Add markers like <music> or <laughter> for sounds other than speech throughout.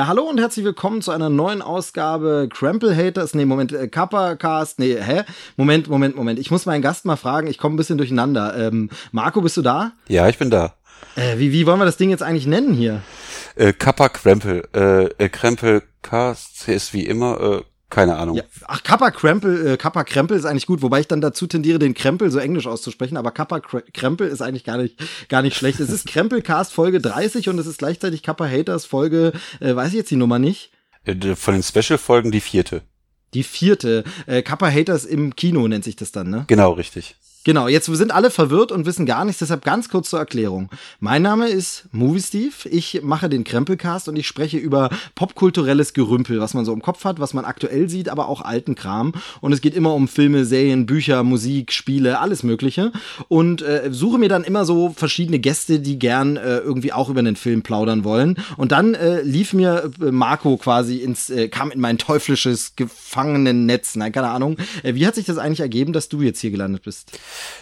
Ja, hallo und herzlich willkommen zu einer neuen Ausgabe Crample Haters. Nee, Moment, äh, Kappa Cast. Nee, hä? Moment, Moment, Moment. Ich muss meinen Gast mal fragen. Ich komme ein bisschen durcheinander. Ähm, Marco, bist du da? Ja, ich bin da. Äh, wie, wie wollen wir das Ding jetzt eigentlich nennen hier? Äh, Kappa Krempel. Äh, äh, Krempel Cast ist wie immer. Äh, keine Ahnung. Ja, ach, Kappa Krempel, äh, Kappa Krempel ist eigentlich gut, wobei ich dann dazu tendiere, den Krempel so englisch auszusprechen, aber Kappa Krempel ist eigentlich gar nicht, gar nicht schlecht. Es ist Krempelcast Folge 30 und es ist gleichzeitig Kappa Haters Folge, äh, weiß ich jetzt die Nummer nicht. Äh, von den Special-Folgen die vierte. Die vierte. Äh, Kappa Haters im Kino nennt sich das dann, ne? Genau, richtig. Genau, jetzt sind alle verwirrt und wissen gar nichts, deshalb ganz kurz zur Erklärung. Mein Name ist Movie Steve, ich mache den Krempelcast und ich spreche über popkulturelles Gerümpel, was man so im Kopf hat, was man aktuell sieht, aber auch alten Kram. Und es geht immer um Filme, Serien, Bücher, Musik, Spiele, alles Mögliche. Und äh, suche mir dann immer so verschiedene Gäste, die gern äh, irgendwie auch über den Film plaudern wollen. Und dann äh, lief mir äh, Marco quasi ins, äh, kam in mein teuflisches Gefangenennetz. Nein, keine Ahnung. Äh, wie hat sich das eigentlich ergeben, dass du jetzt hier gelandet bist?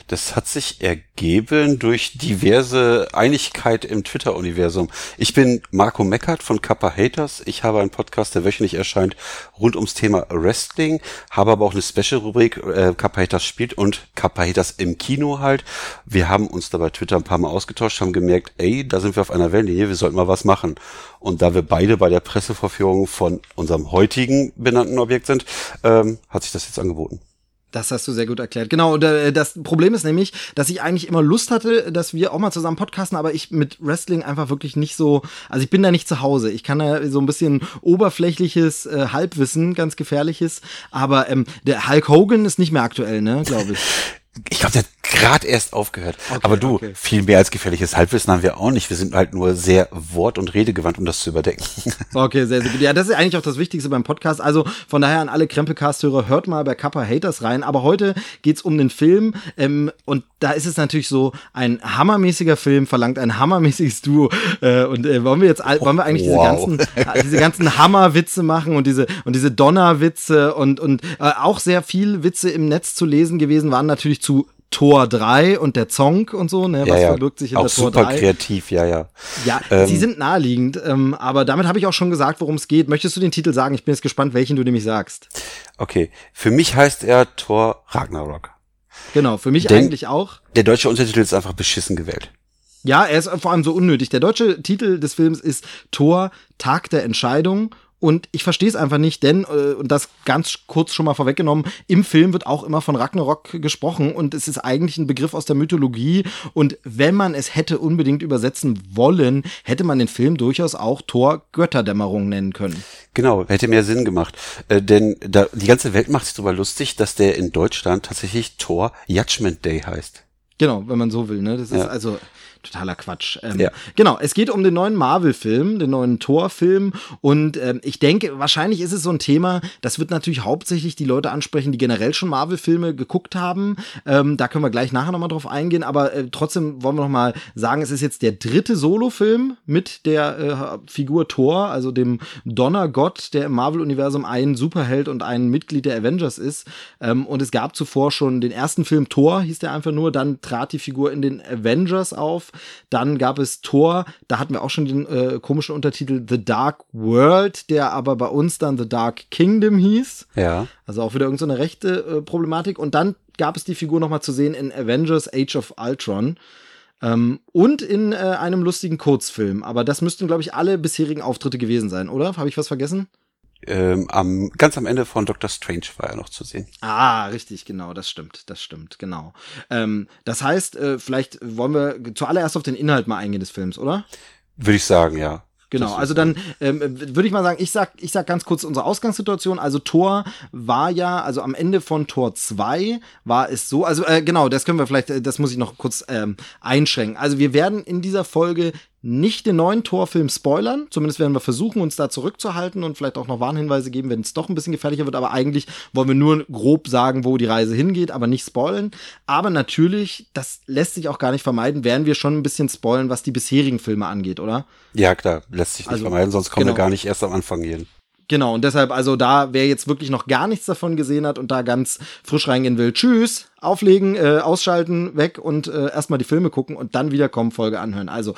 Das hat sich ergeben durch diverse Einigkeit im Twitter-Universum. Ich bin Marco Meckert von Kappa Haters. Ich habe einen Podcast, der wöchentlich erscheint, rund ums Thema Wrestling, habe aber auch eine Special-Rubrik, äh, Kappa Haters spielt und Kappa Haters im Kino halt. Wir haben uns da bei Twitter ein paar Mal ausgetauscht, haben gemerkt, ey, da sind wir auf einer Wellenlinie, wir sollten mal was machen. Und da wir beide bei der Presseverführung von unserem heutigen benannten Objekt sind, ähm, hat sich das jetzt angeboten. Das hast du sehr gut erklärt. Genau, äh, das Problem ist nämlich, dass ich eigentlich immer Lust hatte, dass wir auch mal zusammen podcasten, aber ich mit Wrestling einfach wirklich nicht so, also ich bin da nicht zu Hause. Ich kann da so ein bisschen oberflächliches äh, Halbwissen, ganz gefährliches, aber ähm, der Hulk Hogan ist nicht mehr aktuell, ne, glaube ich. <laughs> Ich glaube, der hat gerade erst aufgehört. Okay, Aber du, okay. viel mehr als gefährliches Halbwissen haben wir auch nicht. Wir sind halt nur sehr wort- und redegewandt, um das zu überdecken. <laughs> Okay, sehr, sehr gut. Ja, das ist eigentlich auch das Wichtigste beim Podcast. Also von daher an alle Krempelcast-Hörer, hört mal bei Kappa Haters rein. Aber heute geht's um den Film. Ähm, und da ist es natürlich so, ein hammermäßiger Film verlangt ein hammermäßiges Duo. Äh, und äh, wollen wir jetzt, wollen wir eigentlich wow. diese ganzen, diese ganzen Hammerwitze machen und diese, und diese Donnerwitze und, und äh, auch sehr viel Witze im Netz zu lesen gewesen waren natürlich zu Tor 3 und der Zong und so, ne? Was ja, ja. verbirgt sich in auch der Tor 3. super kreativ, ja, ja. Ja, ähm, sie sind naheliegend, ähm, aber damit habe ich auch schon gesagt, worum es geht. Möchtest du den Titel sagen? Ich bin jetzt gespannt, welchen du nämlich sagst. Okay, für mich heißt er Tor Ragnarok. Genau, für mich Denn eigentlich auch. Der deutsche Untertitel ist einfach beschissen gewählt. Ja, er ist vor allem so unnötig. Der deutsche Titel des Films ist Tor Tag der Entscheidung und ich verstehe es einfach nicht, denn, äh, und das ganz kurz schon mal vorweggenommen, im Film wird auch immer von Ragnarok gesprochen und es ist eigentlich ein Begriff aus der Mythologie. Und wenn man es hätte unbedingt übersetzen wollen, hätte man den Film durchaus auch Thor Götterdämmerung nennen können. Genau, hätte mehr Sinn gemacht. Äh, denn da, die ganze Welt macht sich darüber lustig, dass der in Deutschland tatsächlich Thor Judgment Day heißt. Genau, wenn man so will, ne? Das ist also totaler Quatsch. Ähm, ja. Genau, es geht um den neuen Marvel-Film, den neuen Thor-Film. Und ähm, ich denke, wahrscheinlich ist es so ein Thema, das wird natürlich hauptsächlich die Leute ansprechen, die generell schon Marvel-Filme geguckt haben. Ähm, da können wir gleich nachher nochmal drauf eingehen. Aber äh, trotzdem wollen wir nochmal sagen, es ist jetzt der dritte Solo-Film mit der äh, Figur Thor, also dem Donnergott, der im Marvel-Universum ein Superheld und ein Mitglied der Avengers ist. Ähm, und es gab zuvor schon den ersten Film Thor, hieß der einfach nur. Dann trat die Figur in den Avengers auf. Dann gab es Thor, da hatten wir auch schon den äh, komischen Untertitel The Dark World, der aber bei uns dann The Dark Kingdom hieß. Ja. Also auch wieder irgendeine so rechte äh, Problematik. Und dann gab es die Figur nochmal zu sehen in Avengers Age of Ultron. Ähm, und in äh, einem lustigen Kurzfilm. Aber das müssten, glaube ich, alle bisherigen Auftritte gewesen sein, oder? Habe ich was vergessen? Ähm, am, ganz am Ende von Doctor Strange war er noch zu sehen. Ah, richtig, genau, das stimmt, das stimmt, genau. Ähm, das heißt, äh, vielleicht wollen wir zuallererst auf den Inhalt mal eingehen des Films, oder? Würde ich sagen, ja. Genau, also dann ähm, würde ich mal sagen, ich sag, ich sag ganz kurz unsere Ausgangssituation. Also Tor war ja, also am Ende von Tor 2 war es so, also äh, genau, das können wir vielleicht, äh, das muss ich noch kurz ähm, einschränken. Also wir werden in dieser Folge nicht den neuen Torfilm spoilern. Zumindest werden wir versuchen, uns da zurückzuhalten und vielleicht auch noch Warnhinweise geben, wenn es doch ein bisschen gefährlicher wird. Aber eigentlich wollen wir nur grob sagen, wo die Reise hingeht, aber nicht spoilen. Aber natürlich, das lässt sich auch gar nicht vermeiden, werden wir schon ein bisschen spoilen, was die bisherigen Filme angeht, oder? Ja, klar, lässt sich nicht also, vermeiden, sonst kommen genau. wir gar nicht erst am Anfang hin. Genau, und deshalb, also da, wer jetzt wirklich noch gar nichts davon gesehen hat und da ganz frisch reingehen will, tschüss. Auflegen, äh, ausschalten, weg und äh, erstmal die Filme gucken und dann wiederkommen, Folge anhören. Also,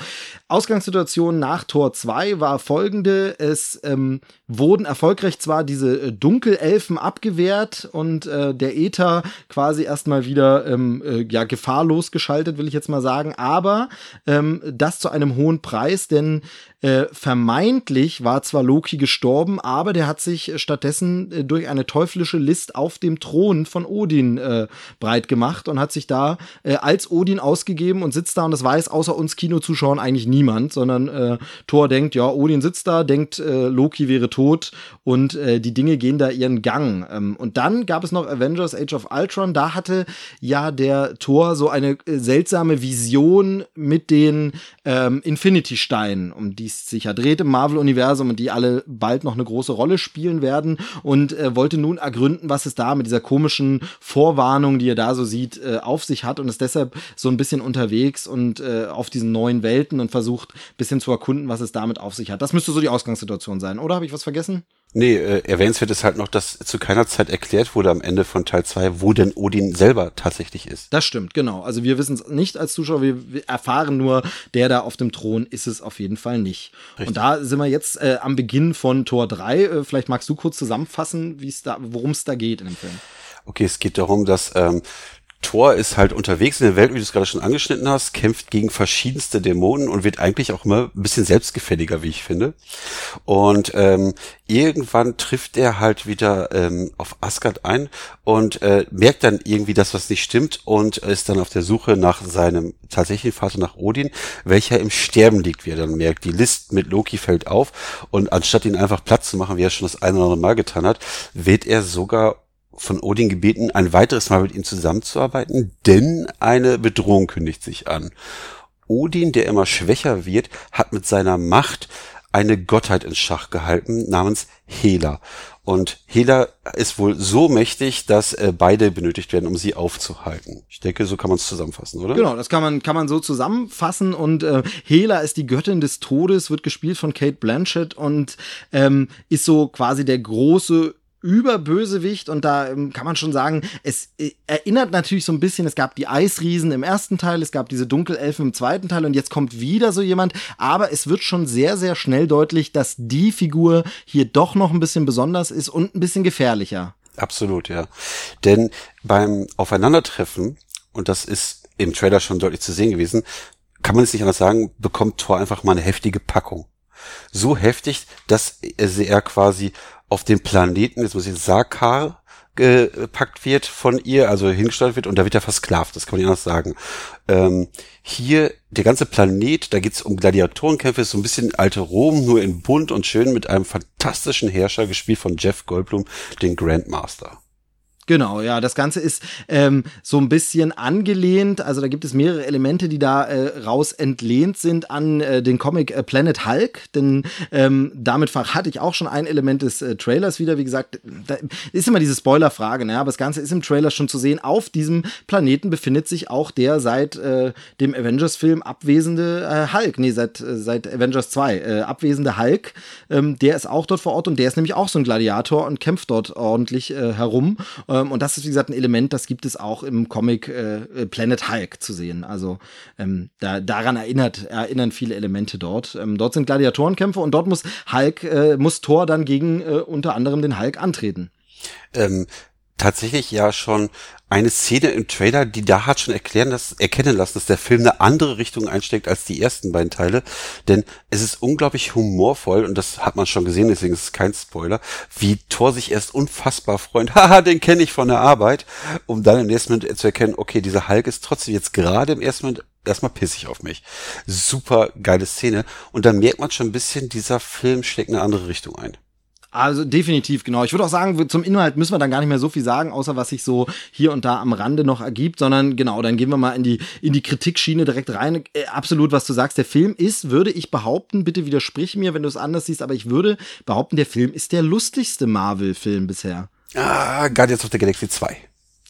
Ausgangssituation nach Tor 2 war folgende. Es ähm, wurden erfolgreich zwar diese äh, Dunkelelfen abgewehrt und äh, der Äther quasi erstmal wieder ähm, äh, ja, gefahrlos geschaltet, will ich jetzt mal sagen, aber ähm, das zu einem hohen Preis, denn äh, vermeintlich war zwar Loki gestorben, aber der hat sich stattdessen äh, durch eine teuflische List auf dem Thron von Odin äh, breit gemacht und hat sich da äh, als Odin ausgegeben und sitzt da und das weiß außer uns Kinozuschauern eigentlich niemand, sondern äh, Thor denkt, ja, Odin sitzt da, denkt, äh, Loki wäre tot und äh, die Dinge gehen da ihren Gang. Ähm, und dann gab es noch Avengers Age of Ultron, da hatte ja der Thor so eine äh, seltsame Vision mit den ähm, Infinity-Steinen, um die es sich ja dreht im Marvel-Universum und die alle bald noch eine große Rolle spielen werden und äh, wollte nun ergründen, was es da mit dieser komischen Vorwarnung, die er da so sieht, äh, auf sich hat und ist deshalb so ein bisschen unterwegs und äh, auf diesen neuen Welten und versucht ein bisschen zu erkunden, was es damit auf sich hat. Das müsste so die Ausgangssituation sein, oder? Habe ich was vergessen? Nee, äh, erwähnenswert ist halt noch, dass zu keiner Zeit erklärt wurde am Ende von Teil 2, wo denn Odin selber tatsächlich ist. Das stimmt, genau. Also wir wissen es nicht als Zuschauer, wir, wir, erfahren nur, der da auf dem Thron ist es auf jeden Fall nicht. Richtig. Und da sind wir jetzt äh, am Beginn von Tor 3. Äh, vielleicht magst du kurz zusammenfassen, wie es da, worum es da geht in dem Film. Okay, es geht darum, dass ähm, Thor ist halt unterwegs in der Welt, wie du es gerade schon angeschnitten hast, kämpft gegen verschiedenste Dämonen und wird eigentlich auch immer ein bisschen selbstgefälliger, wie ich finde. Und ähm, irgendwann trifft er halt wieder ähm, auf Asgard ein und äh, merkt dann irgendwie, dass was nicht stimmt und ist dann auf der Suche nach seinem tatsächlichen Vater, nach Odin, welcher im Sterben liegt, wie er dann merkt. Die List mit Loki fällt auf und anstatt ihn einfach Platz zu machen, wie er schon das eine oder andere Mal getan hat, wird er sogar von Odin gebeten, ein weiteres Mal mit ihm zusammenzuarbeiten, denn eine Bedrohung kündigt sich an. Odin, der immer schwächer wird, hat mit seiner Macht eine Gottheit in Schach gehalten namens Hela. Und Hela ist wohl so mächtig, dass äh, beide benötigt werden, um sie aufzuhalten. Ich denke, so kann man es zusammenfassen, oder? Genau, das kann man kann man so zusammenfassen. Und äh, Hela ist die Göttin des Todes, wird gespielt von Kate Blanchett und ähm, ist so quasi der große Überbösewicht und da ähm, kann man schon sagen, es äh, erinnert natürlich so ein bisschen, es gab die Eisriesen im ersten Teil, es gab diese Dunkelelfen im zweiten Teil und jetzt kommt wieder so jemand, aber es wird schon sehr, sehr schnell deutlich, dass die Figur hier doch noch ein bisschen besonders ist und ein bisschen gefährlicher. Absolut, ja. Denn beim Aufeinandertreffen, und das ist im Trailer schon deutlich zu sehen gewesen, kann man es nicht anders sagen, bekommt Thor einfach mal eine heftige Packung. So heftig, dass er quasi auf den Planeten, jetzt muss ich Sakar gepackt wird von ihr, also hingestellt wird und da wird er versklavt, das kann man nicht anders sagen. Ähm, hier, der ganze Planet, da geht's um Gladiatorenkämpfe, ist so ein bisschen alte Rom, nur in bunt und schön mit einem fantastischen Herrscher, gespielt von Jeff Goldblum, den Grandmaster. Genau, ja, das Ganze ist ähm, so ein bisschen angelehnt. Also da gibt es mehrere Elemente, die da äh, raus entlehnt sind an äh, den Comic äh, Planet Hulk. Denn ähm, damit hatte ich auch schon ein Element des äh, Trailers wieder. Wie gesagt, da ist immer diese Spoiler-Frage, ne? aber das Ganze ist im Trailer schon zu sehen. Auf diesem Planeten befindet sich auch der seit äh, dem Avengers-Film abwesende äh, Hulk. Nee, seit, seit Avengers 2 äh, abwesende Hulk. Ähm, der ist auch dort vor Ort und der ist nämlich auch so ein Gladiator und kämpft dort ordentlich herum. Äh, ähm, und das ist, wie gesagt, ein Element, das gibt es auch im Comic äh, Planet Hulk zu sehen. Also ähm, da, daran erinnert, erinnern viele Elemente dort. Ähm, dort sind Gladiatorenkämpfe und dort muss Hulk, äh, muss Thor dann gegen äh, unter anderem den Hulk antreten. Ähm, tatsächlich ja schon eine Szene im Trailer, die da hat schon erklären, dass, erkennen lassen, dass der Film eine andere Richtung einsteckt als die ersten beiden Teile. Denn es ist unglaublich humorvoll, und das hat man schon gesehen, deswegen ist es kein Spoiler, wie Thor sich erst unfassbar freut. <laughs> Haha, den kenne ich von der Arbeit, um dann im nächsten Moment zu erkennen, okay, dieser Hulk ist trotzdem jetzt gerade im ersten Moment erstmal pissig auf mich. Super geile Szene. Und dann merkt man schon ein bisschen, dieser Film schlägt eine andere Richtung ein. Also definitiv, genau. Ich würde auch sagen, zum Inhalt müssen wir dann gar nicht mehr so viel sagen, außer was sich so hier und da am Rande noch ergibt, sondern genau, dann gehen wir mal in die, in die Kritikschiene direkt rein. Äh, absolut, was du sagst. Der Film ist, würde ich behaupten, bitte widersprich mir, wenn du es anders siehst, aber ich würde behaupten, der Film ist der lustigste Marvel-Film bisher. Ah, Guardians of the Galaxy 2.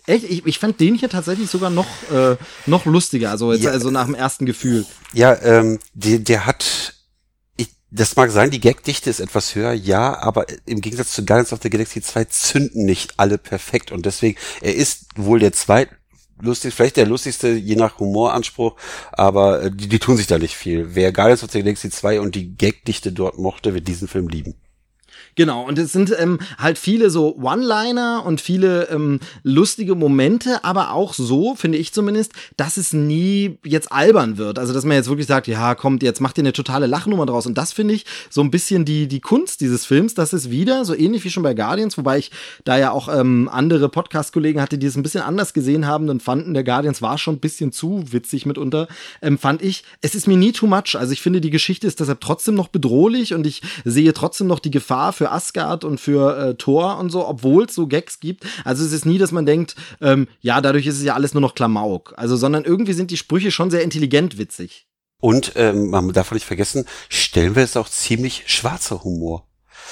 Echt? Ich, ich fand den hier tatsächlich sogar noch, äh, noch lustiger, also jetzt ja, also nach dem ersten Gefühl. Ja, ähm, der, der hat das mag sein, die Gagdichte ist etwas höher, ja, aber im Gegensatz zu Guardians of the Galaxy 2 zünden nicht alle perfekt und deswegen, er ist wohl der zweit lustig, vielleicht der lustigste, je nach Humoranspruch, aber äh, die, die tun sich da nicht viel. Wer Guardians of the Galaxy 2 und die Gagdichte dort mochte, wird diesen Film lieben. Genau, und es sind ähm, halt viele so One-Liner und viele ähm, lustige Momente, aber auch so, finde ich zumindest, dass es nie jetzt albern wird. Also, dass man jetzt wirklich sagt, ja, kommt, jetzt macht ihr eine totale Lachnummer draus. Und das finde ich so ein bisschen die, die Kunst dieses Films, dass es wieder, so ähnlich wie schon bei Guardians, wobei ich da ja auch ähm, andere Podcast-Kollegen hatte, die es ein bisschen anders gesehen haben und fanden, der Guardians war schon ein bisschen zu witzig mitunter, ähm, fand ich, es ist mir nie too much. Also, ich finde, die Geschichte ist deshalb trotzdem noch bedrohlich und ich sehe trotzdem noch die Gefahr für Asgard und für äh, Thor und so, obwohl es so Gags gibt. Also es ist nie, dass man denkt, ähm, ja, dadurch ist es ja alles nur noch Klamauk. Also, sondern irgendwie sind die Sprüche schon sehr intelligent witzig. Und ähm, man darf nicht vergessen, stellen wir es auch ziemlich schwarzer Humor.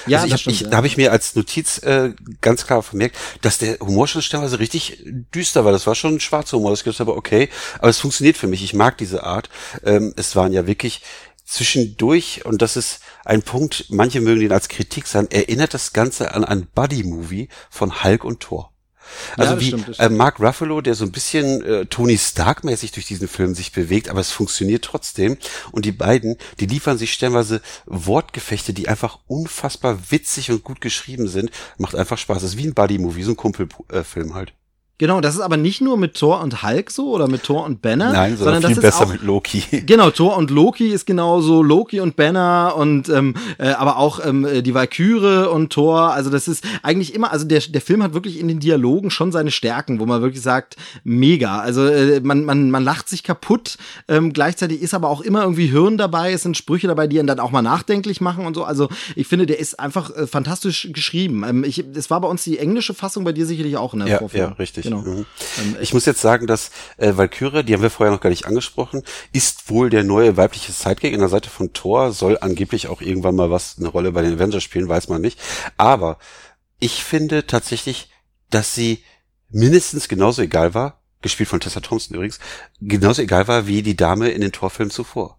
Ja, also ich, hab, ich, ja. da habe ich mir als Notiz äh, ganz klar vermerkt, dass der Humor schon stellenweise richtig düster war. Das war schon ein schwarzer Humor. Das ist aber okay, aber es funktioniert für mich. Ich mag diese Art. Ähm, es waren ja wirklich zwischendurch, und das ist ein Punkt, manche mögen den als Kritik sein, erinnert das Ganze an ein Buddy-Movie von Hulk und Thor. Also ja, wie stimmt, äh, Mark Ruffalo, der so ein bisschen äh, Tony Stark-mäßig durch diesen Film sich bewegt, aber es funktioniert trotzdem. Und die beiden, die liefern sich stellenweise Wortgefechte, die einfach unfassbar witzig und gut geschrieben sind. Macht einfach Spaß. Das ist wie ein Buddy-Movie, so ein Kumpelfilm halt. Genau, das ist aber nicht nur mit Thor und Hulk so oder mit Thor und Banner, Nein, sondern, sondern viel das ist auch, mit Loki. <laughs> Genau, Thor und Loki ist genauso Loki und Banner und ähm, äh, aber auch ähm, die Valkyrie und Thor. Also das ist eigentlich immer, also der der Film hat wirklich in den Dialogen schon seine Stärken, wo man wirklich sagt, mega. Also äh, man man man lacht sich kaputt. Ähm, gleichzeitig ist aber auch immer irgendwie Hirn dabei. Es sind Sprüche dabei, die ihn dann auch mal nachdenklich machen und so. Also ich finde, der ist einfach äh, fantastisch geschrieben. Ähm, ich, es war bei uns die englische Fassung, bei dir sicherlich auch in der ja. Ja, richtig. Genau. Mhm. Ähm, ich muss jetzt sagen, dass äh, Valkyrie, die haben wir vorher noch gar nicht angesprochen, ist wohl der neue weibliche Sidekick in der Seite von Thor, soll angeblich auch irgendwann mal was eine Rolle bei den Avengers spielen, weiß man nicht. Aber ich finde tatsächlich, dass sie mindestens genauso egal war, gespielt von Tessa Thompson übrigens, genauso egal war wie die Dame in den Torfilmen zuvor.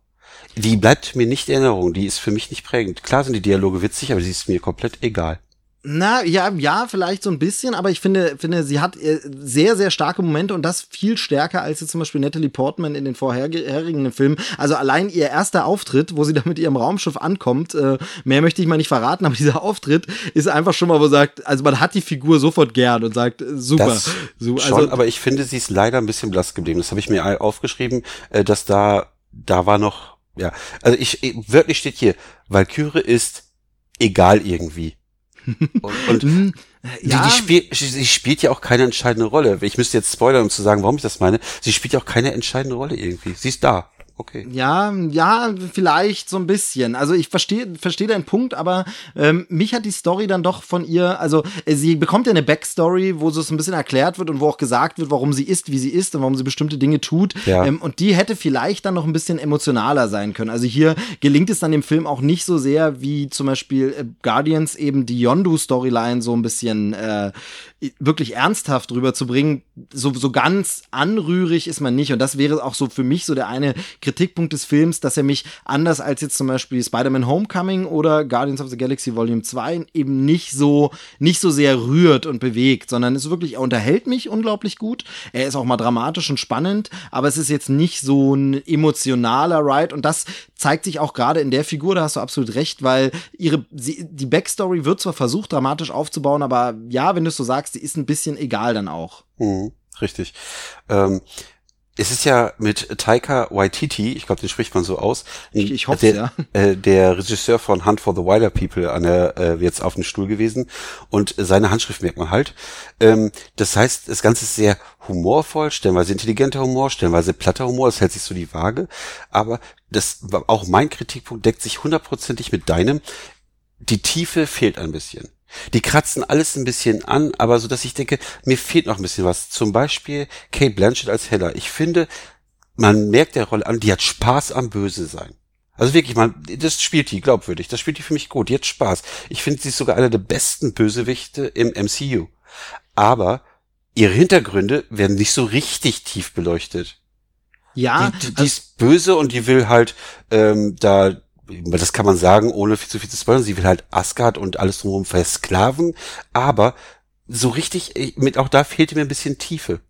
Die bleibt mir nicht in Erinnerung, die ist für mich nicht prägend. Klar sind die Dialoge witzig, aber sie ist mir komplett egal. Na, ja, ja, vielleicht so ein bisschen, aber ich finde, finde, sie hat äh, sehr, sehr starke Momente und das viel stärker als jetzt zum Beispiel Natalie Portman in den vorherigen Filmen. Also allein ihr erster Auftritt, wo sie da mit ihrem Raumschiff ankommt, äh, mehr möchte ich mal nicht verraten, aber dieser Auftritt ist einfach schon mal, wo sagt, also man hat die Figur sofort gern und sagt, äh, super. Das so, also, schon, aber ich finde, sie ist leider ein bisschen blass geblieben. Das habe ich mir aufgeschrieben, dass da, da war noch, ja, also ich, wirklich steht hier, Valkyrie ist egal irgendwie. Und, und hm, ja. die, die, spiel, sie spielt ja auch keine entscheidende Rolle. Ich müsste jetzt spoilern, um zu sagen, warum ich das meine. Sie spielt ja auch keine entscheidende Rolle irgendwie. Sie ist da okay. Ja, ja, vielleicht so ein bisschen. Also ich verstehe verstehe deinen Punkt, aber ähm, mich hat die Story dann doch von ihr, also äh, sie bekommt ja eine Backstory, wo so ein bisschen erklärt wird und wo auch gesagt wird, warum sie ist, wie sie ist und warum sie bestimmte Dinge tut. Ja. Ähm, und die hätte vielleicht dann noch ein bisschen emotionaler sein können. Also hier gelingt es dann dem Film auch nicht so sehr wie zum Beispiel äh, Guardians eben die Yondu-Storyline so ein bisschen äh, wirklich ernsthaft rüberzubringen. So, so ganz anrührig ist man nicht. Und das wäre auch so für mich so der eine Kritikpunkt des Films, dass er mich anders als jetzt zum Beispiel Spider-Man Homecoming oder Guardians of the Galaxy Volume 2 eben nicht so, nicht so sehr rührt und bewegt, sondern es wirklich, er unterhält mich unglaublich gut. Er ist auch mal dramatisch und spannend, aber es ist jetzt nicht so ein emotionaler Ride und das zeigt sich auch gerade in der Figur, da hast du absolut recht, weil ihre, sie, die Backstory wird zwar versucht, dramatisch aufzubauen, aber ja, wenn du es so sagst, sie ist ein bisschen egal dann auch. Mhm, richtig. Ähm, es ist ja mit Taika Waititi, ich glaube, den spricht man so aus. Ich, ich hoffe, der, ja. <laughs> Äh, der Regisseur von Hunt for the Wilder People an der, äh, jetzt auf dem Stuhl gewesen und seine Handschrift merkt man halt. Ähm, das heißt, das Ganze ist sehr humorvoll, stellenweise intelligenter Humor, stellenweise platter Humor, das hält sich so die Waage. Aber das auch mein Kritikpunkt deckt sich hundertprozentig mit deinem. Die Tiefe fehlt ein bisschen. Die kratzen alles ein bisschen an, aber so dass ich denke, mir fehlt noch ein bisschen was. Zum Beispiel Kate Blanchett als Hella. Ich finde, man merkt der Rolle an, die hat Spaß am Böse sein. Also wirklich, man, das spielt die glaubwürdig. Das spielt die für mich gut. Die hat Spaß. Ich finde, sie ist sogar einer der besten Bösewichte im MCU. Aber ihre Hintergründe werden nicht so richtig tief beleuchtet. Ja. Die, die, die ist böse und die will halt ähm, da das kann man sagen, ohne viel zu viel zu spoilern, sie will halt Asgard und alles drumherum versklaven, aber so richtig, mit auch da fehlte mir ein bisschen Tiefe.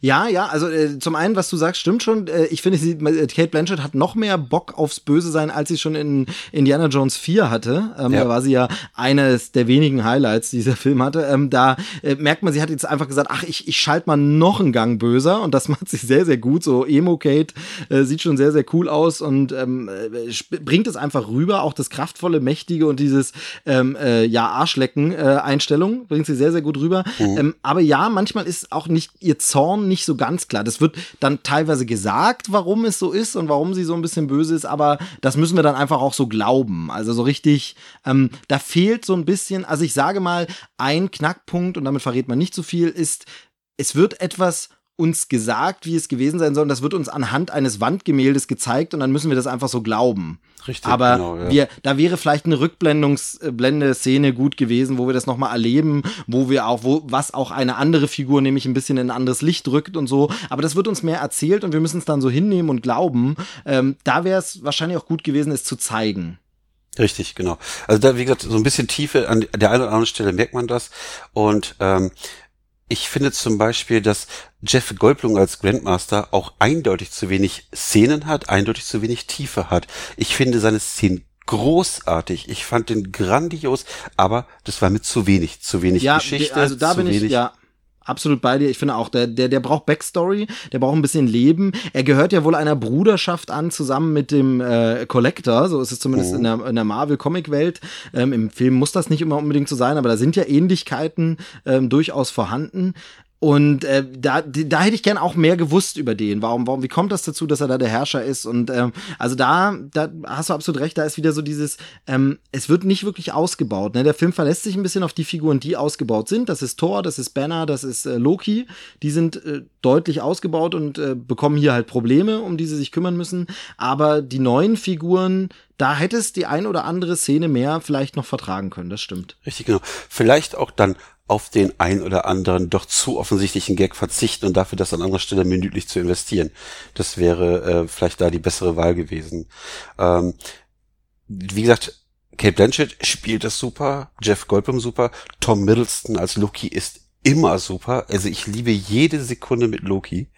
Ja, ja, also äh, zum einen, was du sagst, stimmt schon. Äh, ich finde, sie, äh, Kate Blanchett hat noch mehr Bock aufs Böse sein, als sie schon in Indiana Jones 4 hatte. Ähm, ja. Da war sie ja eines der wenigen Highlights, die dieser <laughs> Film hatte. Ähm, da äh, merkt man, sie hat jetzt einfach gesagt, ach, ich, ich schalte mal noch einen Gang böser und das <laughs> macht sie sehr, sehr gut. So Emo Kate äh, sieht schon sehr, sehr cool aus und ähm, äh, bringt es einfach rüber. Auch das kraftvolle, mächtige und dieses ähm, äh, ja Arschlecken-Einstellung bringt sie sehr, sehr gut rüber. Mhm. Ähm, aber ja, manchmal ist auch nicht ihr Zorn nicht so ganz klar. Das wird dann teilweise gesagt, warum es so ist und warum sie so ein bisschen böse ist, aber das müssen wir dann einfach auch so glauben. Also so richtig, ähm, da fehlt so ein bisschen, also ich sage mal, ein Knackpunkt, und damit verrät man nicht so viel, ist, es wird etwas uns gesagt, wie es gewesen sein soll. Und das wird uns anhand eines Wandgemäldes gezeigt und dann müssen wir das einfach so glauben. Richtig. Aber genau, ja. wir, da wäre vielleicht eine Rückblendungsblende-Szene gut gewesen, wo wir das nochmal erleben, wo wir auch, wo, was auch eine andere Figur nämlich ein bisschen in ein anderes Licht rückt und so. Aber das wird uns mehr erzählt und wir müssen es dann so hinnehmen und glauben. Ähm, da wäre es wahrscheinlich auch gut gewesen, es zu zeigen. Richtig, genau. Also da, wie gesagt, so ein bisschen Tiefe an der einen oder anderen Stelle merkt man das. Und ähm, ich finde zum Beispiel, dass Jeff Goldblum als Grandmaster auch eindeutig zu wenig Szenen hat, eindeutig zu wenig Tiefe hat. Ich finde seine Szenen großartig. Ich fand den grandios, aber das war mit zu wenig, zu wenig ja, Geschichte. Also da bin ich, ja, absolut bei dir. Ich finde auch, der, der, der braucht Backstory, der braucht ein bisschen Leben. Er gehört ja wohl einer Bruderschaft an, zusammen mit dem äh, Collector. So ist es zumindest mhm. in der, in der Marvel-Comic-Welt. Ähm, Im Film muss das nicht immer unbedingt so sein, aber da sind ja Ähnlichkeiten ähm, durchaus vorhanden. Und äh, da, da hätte ich gern auch mehr gewusst über den. Warum, warum, wie kommt das dazu, dass er da der Herrscher ist? Und ähm, also da, da hast du absolut recht, da ist wieder so dieses, ähm, es wird nicht wirklich ausgebaut. Ne? Der Film verlässt sich ein bisschen auf die Figuren, die ausgebaut sind. Das ist Thor, das ist Banner, das ist äh, Loki. Die sind äh, deutlich ausgebaut und äh, bekommen hier halt Probleme, um die sie sich kümmern müssen. Aber die neuen Figuren, da hätte es die ein oder andere Szene mehr vielleicht noch vertragen können, das stimmt. Richtig, genau. Vielleicht auch dann auf den ein oder anderen doch zu offensichtlichen Gag verzichten und dafür das an anderer Stelle minütlich zu investieren. Das wäre äh, vielleicht da die bessere Wahl gewesen. Ähm, wie gesagt, Kate Blanchett spielt das super, Jeff Goldblum super, Tom Middleston als Loki ist immer super. Also ich liebe jede Sekunde mit Loki.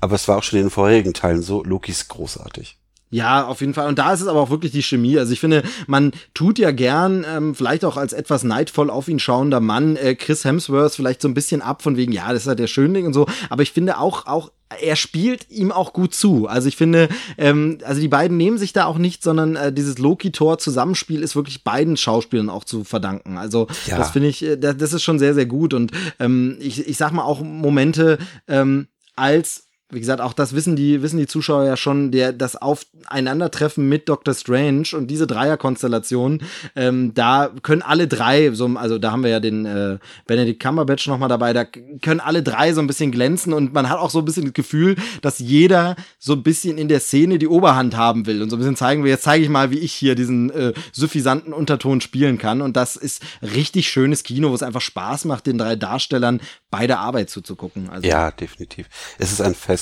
Aber es war auch schon in den vorherigen Teilen so, Loki ist großartig. Ja, auf jeden Fall. Und da ist es aber auch wirklich die Chemie. Also ich finde, man tut ja gern, ähm, vielleicht auch als etwas neidvoll auf ihn schauender Mann, äh, Chris Hemsworth vielleicht so ein bisschen ab von wegen, ja, das ist halt der Schönling und so. Aber ich finde auch, auch er spielt ihm auch gut zu. Also ich finde, ähm, also die beiden nehmen sich da auch nicht, sondern äh, dieses Loki-Tor-Zusammenspiel ist wirklich beiden Schauspielern auch zu verdanken. Also ja. das finde ich, äh, das, das ist schon sehr, sehr gut. Und ähm, ich, ich sag mal auch Momente ähm, als wie gesagt, auch das wissen die, wissen die Zuschauer ja schon, der, das Aufeinandertreffen mit Doctor Strange und diese Dreierkonstellation, ähm, da können alle drei, so, also da haben wir ja den äh, Benedict Cumberbatch nochmal dabei, da können alle drei so ein bisschen glänzen und man hat auch so ein bisschen das Gefühl, dass jeder so ein bisschen in der Szene die Oberhand haben will und so ein bisschen zeigen will, jetzt zeige ich mal, wie ich hier diesen äh, suffisanten Unterton spielen kann und das ist richtig schönes Kino, wo es einfach Spaß macht, den drei Darstellern bei der Arbeit zuzugucken. Also. Ja, definitiv. Es ist ein Fest.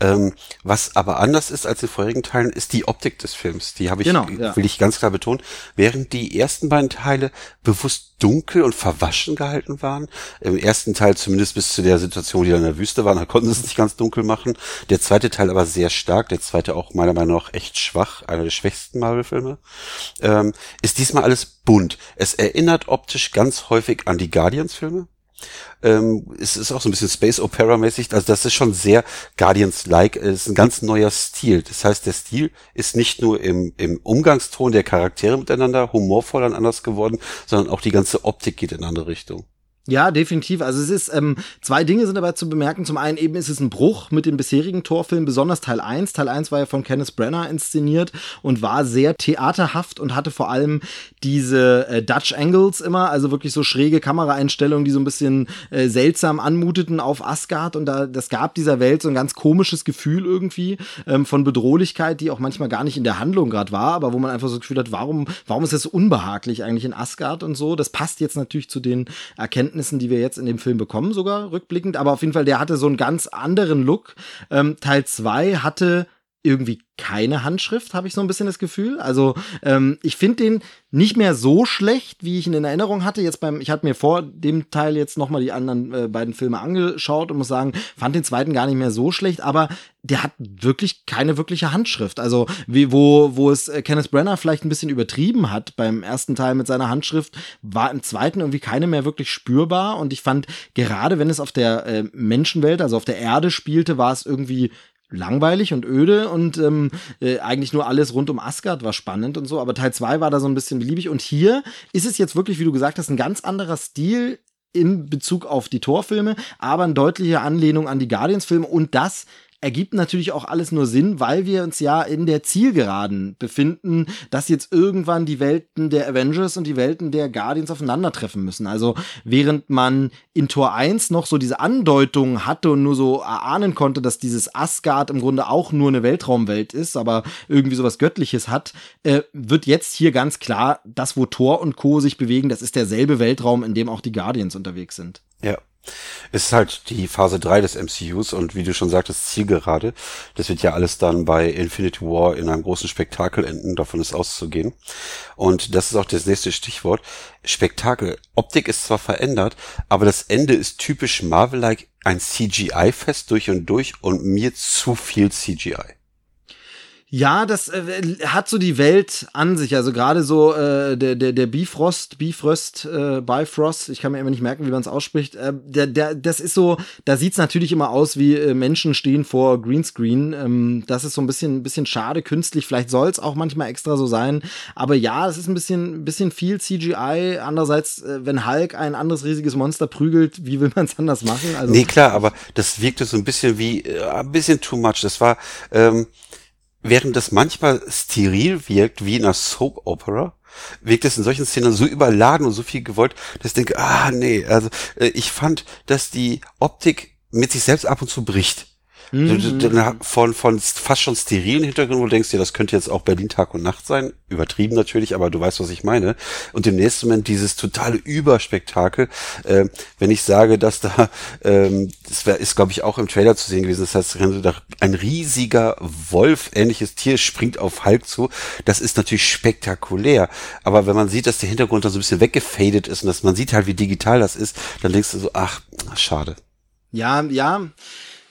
Ähm, was aber anders ist als in vorherigen Teilen, ist die Optik des Films. Die habe ich, genau, ja. will ich ganz klar betonen. Während die ersten beiden Teile bewusst dunkel und verwaschen gehalten waren, im ersten Teil zumindest bis zu der Situation, die da in der Wüste waren, da konnten sie es nicht ganz dunkel machen. Der zweite Teil aber sehr stark, der zweite auch meiner Meinung nach echt schwach, einer der schwächsten Marvel-Filme, ähm, ist diesmal alles bunt. Es erinnert optisch ganz häufig an die Guardians-Filme ähm, es ist auch so ein bisschen Space Opera mäßig. Also das ist schon sehr Guardians-like. Es ist ein ganz neuer Stil. Das heißt, der Stil ist nicht nur im, im Umgangston der Charaktere miteinander humorvoll und anders geworden, sondern auch die ganze Optik geht in eine andere Richtung. Ja, definitiv. Also es ist, ähm, zwei Dinge sind dabei zu bemerken. Zum einen eben ist es ein Bruch mit den bisherigen Torfilmen, besonders Teil 1. Teil 1 war ja von Kenneth Brenner inszeniert und war sehr theaterhaft und hatte vor allem diese äh, Dutch Angles immer, also wirklich so schräge Kameraeinstellungen, die so ein bisschen äh, seltsam anmuteten auf Asgard und da, das gab dieser Welt so ein ganz komisches Gefühl irgendwie ähm, von Bedrohlichkeit, die auch manchmal gar nicht in der Handlung gerade war, aber wo man einfach so das Gefühl hat, warum, warum ist das so unbehaglich eigentlich in Asgard und so. Das passt jetzt natürlich zu den Erkenntnissen Erkenntnissen, die wir jetzt in dem Film bekommen, sogar rückblickend. Aber auf jeden Fall, der hatte so einen ganz anderen Look. Ähm, Teil 2 hatte irgendwie keine Handschrift, habe ich so ein bisschen das Gefühl. Also ähm, ich finde den nicht mehr so schlecht, wie ich ihn in Erinnerung hatte. Jetzt beim, ich hatte mir vor dem Teil jetzt nochmal die anderen äh, beiden Filme angeschaut und muss sagen, fand den zweiten gar nicht mehr so schlecht, aber der hat wirklich keine wirkliche Handschrift. Also wie, wo, wo es äh, Kenneth Brenner vielleicht ein bisschen übertrieben hat beim ersten Teil mit seiner Handschrift, war im zweiten irgendwie keine mehr wirklich spürbar. Und ich fand, gerade wenn es auf der äh, Menschenwelt, also auf der Erde spielte, war es irgendwie langweilig und öde und ähm, äh, eigentlich nur alles rund um Asgard war spannend und so, aber Teil 2 war da so ein bisschen beliebig. Und hier ist es jetzt wirklich, wie du gesagt hast, ein ganz anderer Stil in Bezug auf die Torfilme, aber eine deutliche Anlehnung an die Guardians-Filme. Und das ergibt natürlich auch alles nur Sinn, weil wir uns ja in der Zielgeraden befinden, dass jetzt irgendwann die Welten der Avengers und die Welten der Guardians aufeinandertreffen müssen. Also während man in Tor 1 noch so diese Andeutung hatte und nur so erahnen konnte, dass dieses Asgard im Grunde auch nur eine Weltraumwelt ist, aber irgendwie sowas Göttliches hat, äh, wird jetzt hier ganz klar, das, wo Thor und Co. sich bewegen, das ist derselbe Weltraum, in dem auch die Guardians unterwegs sind. Ja, es ist halt die Phase 3 des MCUs und wie du schon sagtest, Zielgerade. Das wird ja alles dann bei Infinity War in einem großen Spektakel enden, davon ist auszugehen. Und das ist auch das nächste Stichwort. Spektakel. Optik ist zwar verändert, aber das Ende ist typisch Marvel-like ein CGI-Fest durch und durch und mir zu viel CGI. Ja, das äh, hat so die Welt an sich. Also gerade so äh, der, der, der Bifrost, Bifrost, äh, Bifrost, ich kann mir immer nicht merken, wie man es ausspricht. Äh, der, der, das ist so, da sieht's natürlich immer aus, wie äh, Menschen stehen vor Greenscreen. Ähm, das ist so ein bisschen, bisschen schade, künstlich. Vielleicht soll's auch manchmal extra so sein. Aber ja, es ist ein bisschen, bisschen viel CGI. Andererseits, äh, wenn Hulk ein anderes riesiges Monster prügelt, wie will man es anders machen? Also, nee, klar, aber das wirkte so ein bisschen wie, äh, ein bisschen too much. Das war, ähm, während das manchmal steril wirkt, wie in einer Soap Opera, wirkt es in solchen Szenen so überladen und so viel gewollt, dass ich denke, ah nee, also äh, ich fand, dass die Optik mit sich selbst ab und zu bricht. Mhm. Von, von fast schon sterilen Hintergrund, wo du denkst, ja, das könnte jetzt auch Berlin Tag und Nacht sein. Übertrieben natürlich, aber du weißt, was ich meine. Und im nächsten Moment dieses totale Überspektakel. Äh, wenn ich sage, dass da, ähm, das wär, ist, glaube ich, auch im Trailer zu sehen gewesen, das heißt, ein riesiger Wolf, ähnliches Tier springt auf Hulk zu. Das ist natürlich spektakulär. Aber wenn man sieht, dass der Hintergrund dann so ein bisschen weggefadet ist und dass man sieht halt, wie digital das ist, dann denkst du so, ach, schade. Ja, ja.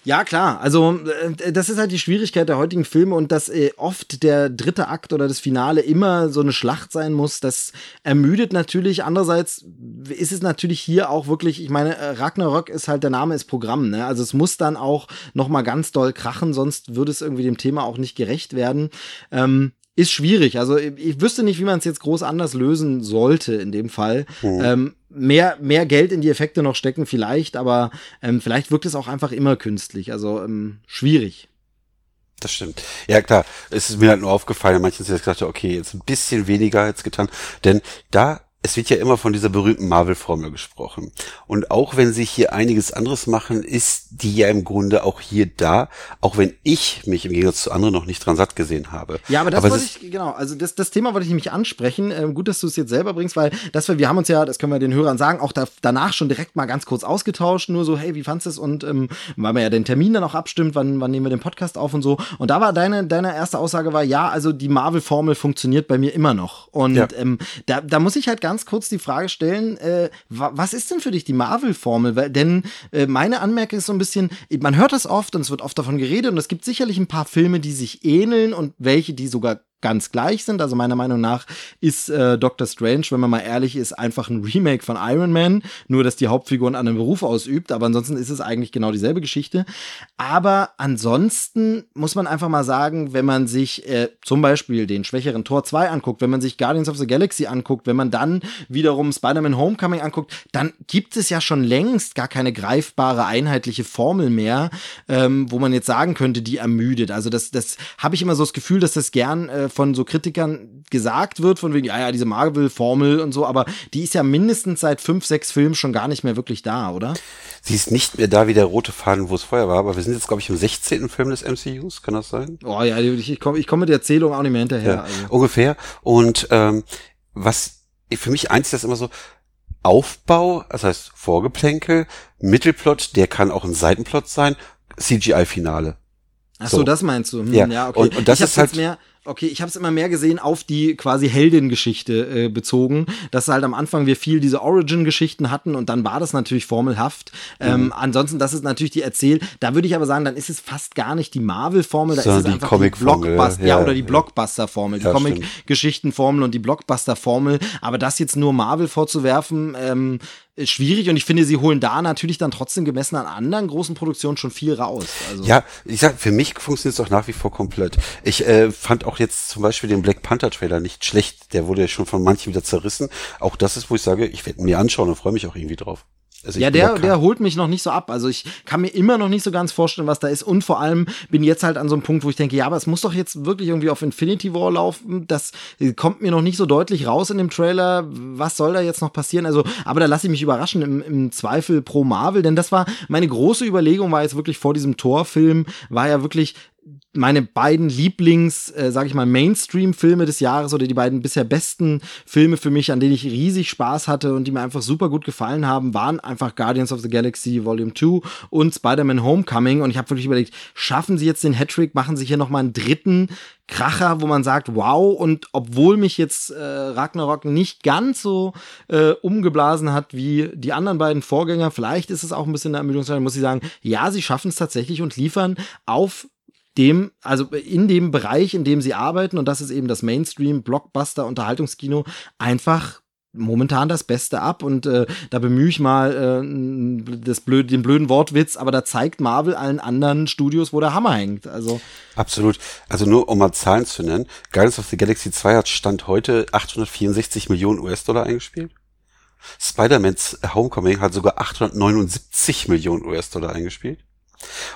Ja, klar. Also äh, das ist halt die Schwierigkeit der heutigen Filme und dass äh, oft der dritte Akt oder das Finale immer so eine Schlacht sein muss, das ermüdet natürlich. Andererseits ist es natürlich hier auch wirklich, ich meine, äh, Ragnarok ist halt, der Name ist Programm, ne? Also es muss dann auch noch mal ganz doll krachen, sonst würde es irgendwie dem Thema auch nicht gerecht werden. Ähm, ist schwierig. Also ich wüsste nicht, wie man es jetzt groß anders lösen sollte in dem Fall. Mhm. Ähm, mehr, mehr Geld in die Effekte noch stecken vielleicht, aber ähm, vielleicht wirkt es auch einfach immer künstlich. Also ähm, schwierig. Das stimmt. Ja, klar. Es ist mir halt nur aufgefallen, manchen sind jetzt gesagt, okay, jetzt ein bisschen weniger jetzt getan. Denn da es wird ja immer von dieser berühmten Marvel-Formel gesprochen. Und auch wenn sie hier einiges anderes machen, ist die ja im Grunde auch hier da, auch wenn ich mich im Gegensatz zu anderen noch nicht dran satt gesehen habe. Ja, aber das aber wollte ich, genau, also das, das Thema wollte ich nämlich ansprechen. Ähm, gut, dass du es jetzt selber bringst, weil das wir, wir haben uns ja, das können wir den Hörern sagen, auch da, danach schon direkt mal ganz kurz ausgetauscht, nur so, hey, wie fandest du es? Und ähm, weil man ja den Termin dann auch abstimmt, wann, wann nehmen wir den Podcast auf und so. Und da war deine, deine erste Aussage war, ja, also die Marvel-Formel funktioniert bei mir immer noch. Und ja. ähm, da, da muss ich halt ganz ganz kurz die Frage stellen, äh, was ist denn für dich die Marvel-Formel? Denn äh, meine Anmerkung ist so ein bisschen, man hört das oft und es wird oft davon geredet und es gibt sicherlich ein paar Filme, die sich ähneln und welche, die sogar ganz gleich sind. Also meiner Meinung nach ist äh, Doctor Strange, wenn man mal ehrlich ist, einfach ein Remake von Iron Man, nur dass die Hauptfigur einen anderen Beruf ausübt, aber ansonsten ist es eigentlich genau dieselbe Geschichte. Aber ansonsten muss man einfach mal sagen, wenn man sich äh, zum Beispiel den schwächeren Tor 2 anguckt, wenn man sich Guardians of the Galaxy anguckt, wenn man dann wiederum Spider-Man Homecoming anguckt, dann gibt es ja schon längst gar keine greifbare einheitliche Formel mehr, ähm, wo man jetzt sagen könnte, die ermüdet. Also das, das habe ich immer so das Gefühl, dass das gern äh, von so Kritikern gesagt wird, von wegen, ja, ja, diese Marvel-Formel und so, aber die ist ja mindestens seit fünf, sechs Filmen schon gar nicht mehr wirklich da, oder? Sie ist nicht mehr da wie der rote Faden, wo es vorher war, aber wir sind jetzt, glaube ich, im 16. Film des MCUs, kann das sein? Oh ja, ich, ich komme ich komm mit der Erzählung auch nicht mehr hinterher. Ja, also. Ungefähr. Und ähm, was für mich eins ist das immer so, Aufbau, das heißt Vorgeplänkel, Mittelplot, der kann auch ein Seitenplot sein, CGI-Finale. Ach so, so das meinst du? Hm, ja. ja, okay. Und, und das ich ist halt mehr Okay, ich habe es immer mehr gesehen auf die quasi Heldengeschichte äh, bezogen, dass halt am Anfang wir viel diese Origin-Geschichten hatten und dann war das natürlich formelhaft. Ähm, mhm. ansonsten, das ist natürlich die Erzähl. Da würde ich aber sagen, dann ist es fast gar nicht die Marvel-Formel, da so, ist es einfach die Blockbuster, ja, ja, oder die Blockbuster-Formel, die ja, Comic-Geschichten-Formel und die Blockbuster-Formel. Aber das jetzt nur Marvel vorzuwerfen, ähm, schwierig und ich finde, sie holen da natürlich dann trotzdem gemessen an anderen großen Produktionen schon viel raus. Also ja, ich sag, für mich funktioniert es doch nach wie vor komplett. Ich äh, fand auch jetzt zum Beispiel den Black Panther Trailer nicht schlecht. Der wurde ja schon von manchen wieder zerrissen. Auch das ist, wo ich sage, ich werde mir anschauen und freue mich auch irgendwie drauf. Also ja, der, der holt mich noch nicht so ab. Also ich kann mir immer noch nicht so ganz vorstellen, was da ist. Und vor allem bin jetzt halt an so einem Punkt, wo ich denke, ja, aber es muss doch jetzt wirklich irgendwie auf Infinity War laufen. Das kommt mir noch nicht so deutlich raus in dem Trailer. Was soll da jetzt noch passieren? Also, aber da lasse ich mich überraschen im, im Zweifel pro Marvel, denn das war meine große Überlegung, war jetzt wirklich vor diesem Torfilm, war ja wirklich, meine beiden Lieblings, äh, sag ich mal, Mainstream-Filme des Jahres oder die beiden bisher besten Filme für mich, an denen ich riesig Spaß hatte und die mir einfach super gut gefallen haben, waren einfach Guardians of the Galaxy Volume 2 und Spider-Man Homecoming. Und ich habe wirklich überlegt, schaffen sie jetzt den Hattrick, machen sie hier nochmal einen dritten Kracher, wo man sagt, wow, und obwohl mich jetzt äh, Ragnarok nicht ganz so äh, umgeblasen hat wie die anderen beiden Vorgänger, vielleicht ist es auch ein bisschen eine Ermüdungszeit, muss ich sagen, ja, sie schaffen es tatsächlich und liefern auf dem, also in dem Bereich, in dem sie arbeiten, und das ist eben das Mainstream, Blockbuster, Unterhaltungskino, einfach momentan das Beste ab und äh, da bemühe ich mal äh, das blöd, den blöden Wortwitz, aber da zeigt Marvel allen anderen Studios, wo der Hammer hängt. Also absolut. Also nur um mal Zahlen zu nennen: Guardians of the Galaxy 2 hat Stand heute 864 Millionen US-Dollar eingespielt. Spider-Man's Homecoming hat sogar 879 Millionen US-Dollar eingespielt.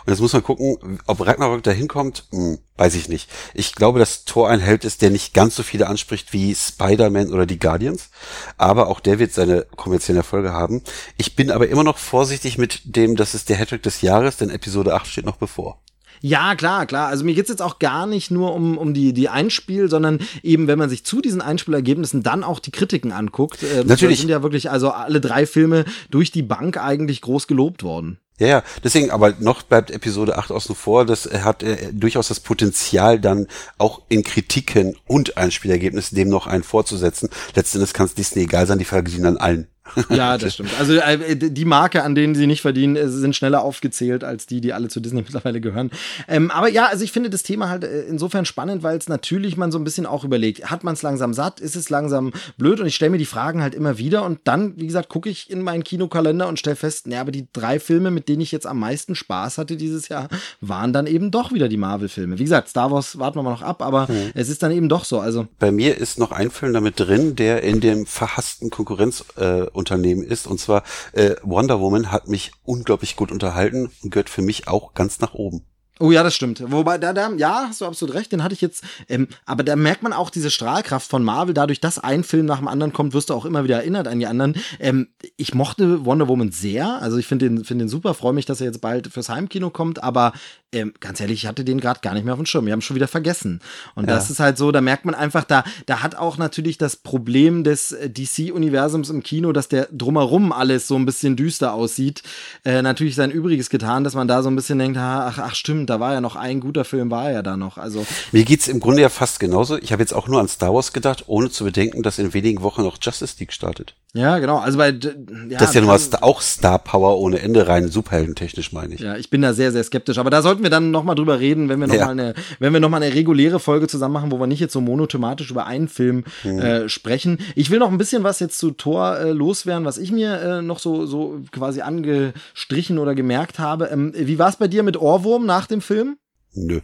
Und jetzt muss man gucken, ob Ragnarok da hinkommt, hm, weiß ich nicht. Ich glaube, dass Thor ein Held ist, der nicht ganz so viele anspricht wie Spider-Man oder die Guardians. Aber auch der wird seine kommerziellen Erfolge haben. Ich bin aber immer noch vorsichtig mit dem, das ist der Hattrick des Jahres, denn Episode 8 steht noch bevor. Ja, klar, klar. Also mir geht's jetzt auch gar nicht nur um, um die, die Einspiel, sondern eben, wenn man sich zu diesen Einspielergebnissen dann auch die Kritiken anguckt. Äh, Natürlich. sind ja wirklich also alle drei Filme durch die Bank eigentlich groß gelobt worden. Ja, ja, deswegen, aber noch bleibt Episode 8 außen vor, das hat äh, durchaus das Potenzial, dann auch in Kritiken und Einspielergebnissen dem noch einen vorzusetzen. Letztendlich kann es Disney egal sein, die verdienen an allen. Ja, <laughs> das stimmt. Also äh, die Marke, an denen sie nicht verdienen, äh, sind schneller aufgezählt als die, die alle zu Disney <laughs> mittlerweile gehören. Ähm, aber ja, also ich finde das Thema halt äh, insofern spannend, weil es natürlich man so ein bisschen auch überlegt, hat man es langsam satt, ist es langsam blöd und ich stelle mir die Fragen halt immer wieder und dann, wie gesagt, gucke ich in meinen Kinokalender und stelle fest, naja, aber die drei Filme, mit denen ich jetzt am meisten Spaß hatte dieses Jahr, waren dann eben doch wieder die Marvel-Filme. Wie gesagt, Star Wars warten wir mal noch ab, aber hm. es ist dann eben doch so. Also bei mir ist noch ein Film damit drin, der in dem verhassten Konkurrenz äh, Unternehmen ist. Und zwar äh, Wonder Woman hat mich unglaublich gut unterhalten und gehört für mich auch ganz nach oben. Oh ja, das stimmt. Wobei, da, da, ja, hast du absolut recht, den hatte ich jetzt, ähm, aber da merkt man auch diese Strahlkraft von Marvel, dadurch, dass ein Film nach dem anderen kommt, wirst du auch immer wieder erinnert an die anderen. Ähm, ich mochte Wonder Woman sehr, also ich finde den, finde den super, freue mich, dass er jetzt bald fürs Heimkino kommt, aber ähm, ganz ehrlich, ich hatte den gerade gar nicht mehr auf dem Schirm. Wir haben schon wieder vergessen. Und ja. das ist halt so, da merkt man einfach, da, da hat auch natürlich das Problem des äh, DC-Universums im Kino, dass der drumherum alles so ein bisschen düster aussieht, äh, natürlich sein Übriges getan, dass man da so ein bisschen denkt, ach, ach stimmt, da war ja noch ein guter Film, war ja da noch. Also mir geht's im Grunde ja fast genauso. Ich habe jetzt auch nur an Star Wars gedacht, ohne zu bedenken, dass in wenigen Wochen noch Justice League startet. Ja, genau. Also bei ja, das ist ja nun mal auch Star Power ohne Ende rein superheldentechnisch meine ich. Ja, ich bin da sehr sehr skeptisch, aber da sollten wir dann noch mal drüber reden, wenn wir noch ja. mal eine wenn wir noch mal eine reguläre Folge zusammen machen, wo wir nicht jetzt so monothematisch über einen Film hm. äh, sprechen. Ich will noch ein bisschen was jetzt zu Thor äh, loswerden, was ich mir äh, noch so so quasi angestrichen oder gemerkt habe. Ähm, wie war es bei dir mit Ohrwurm nach dem Film? Nö.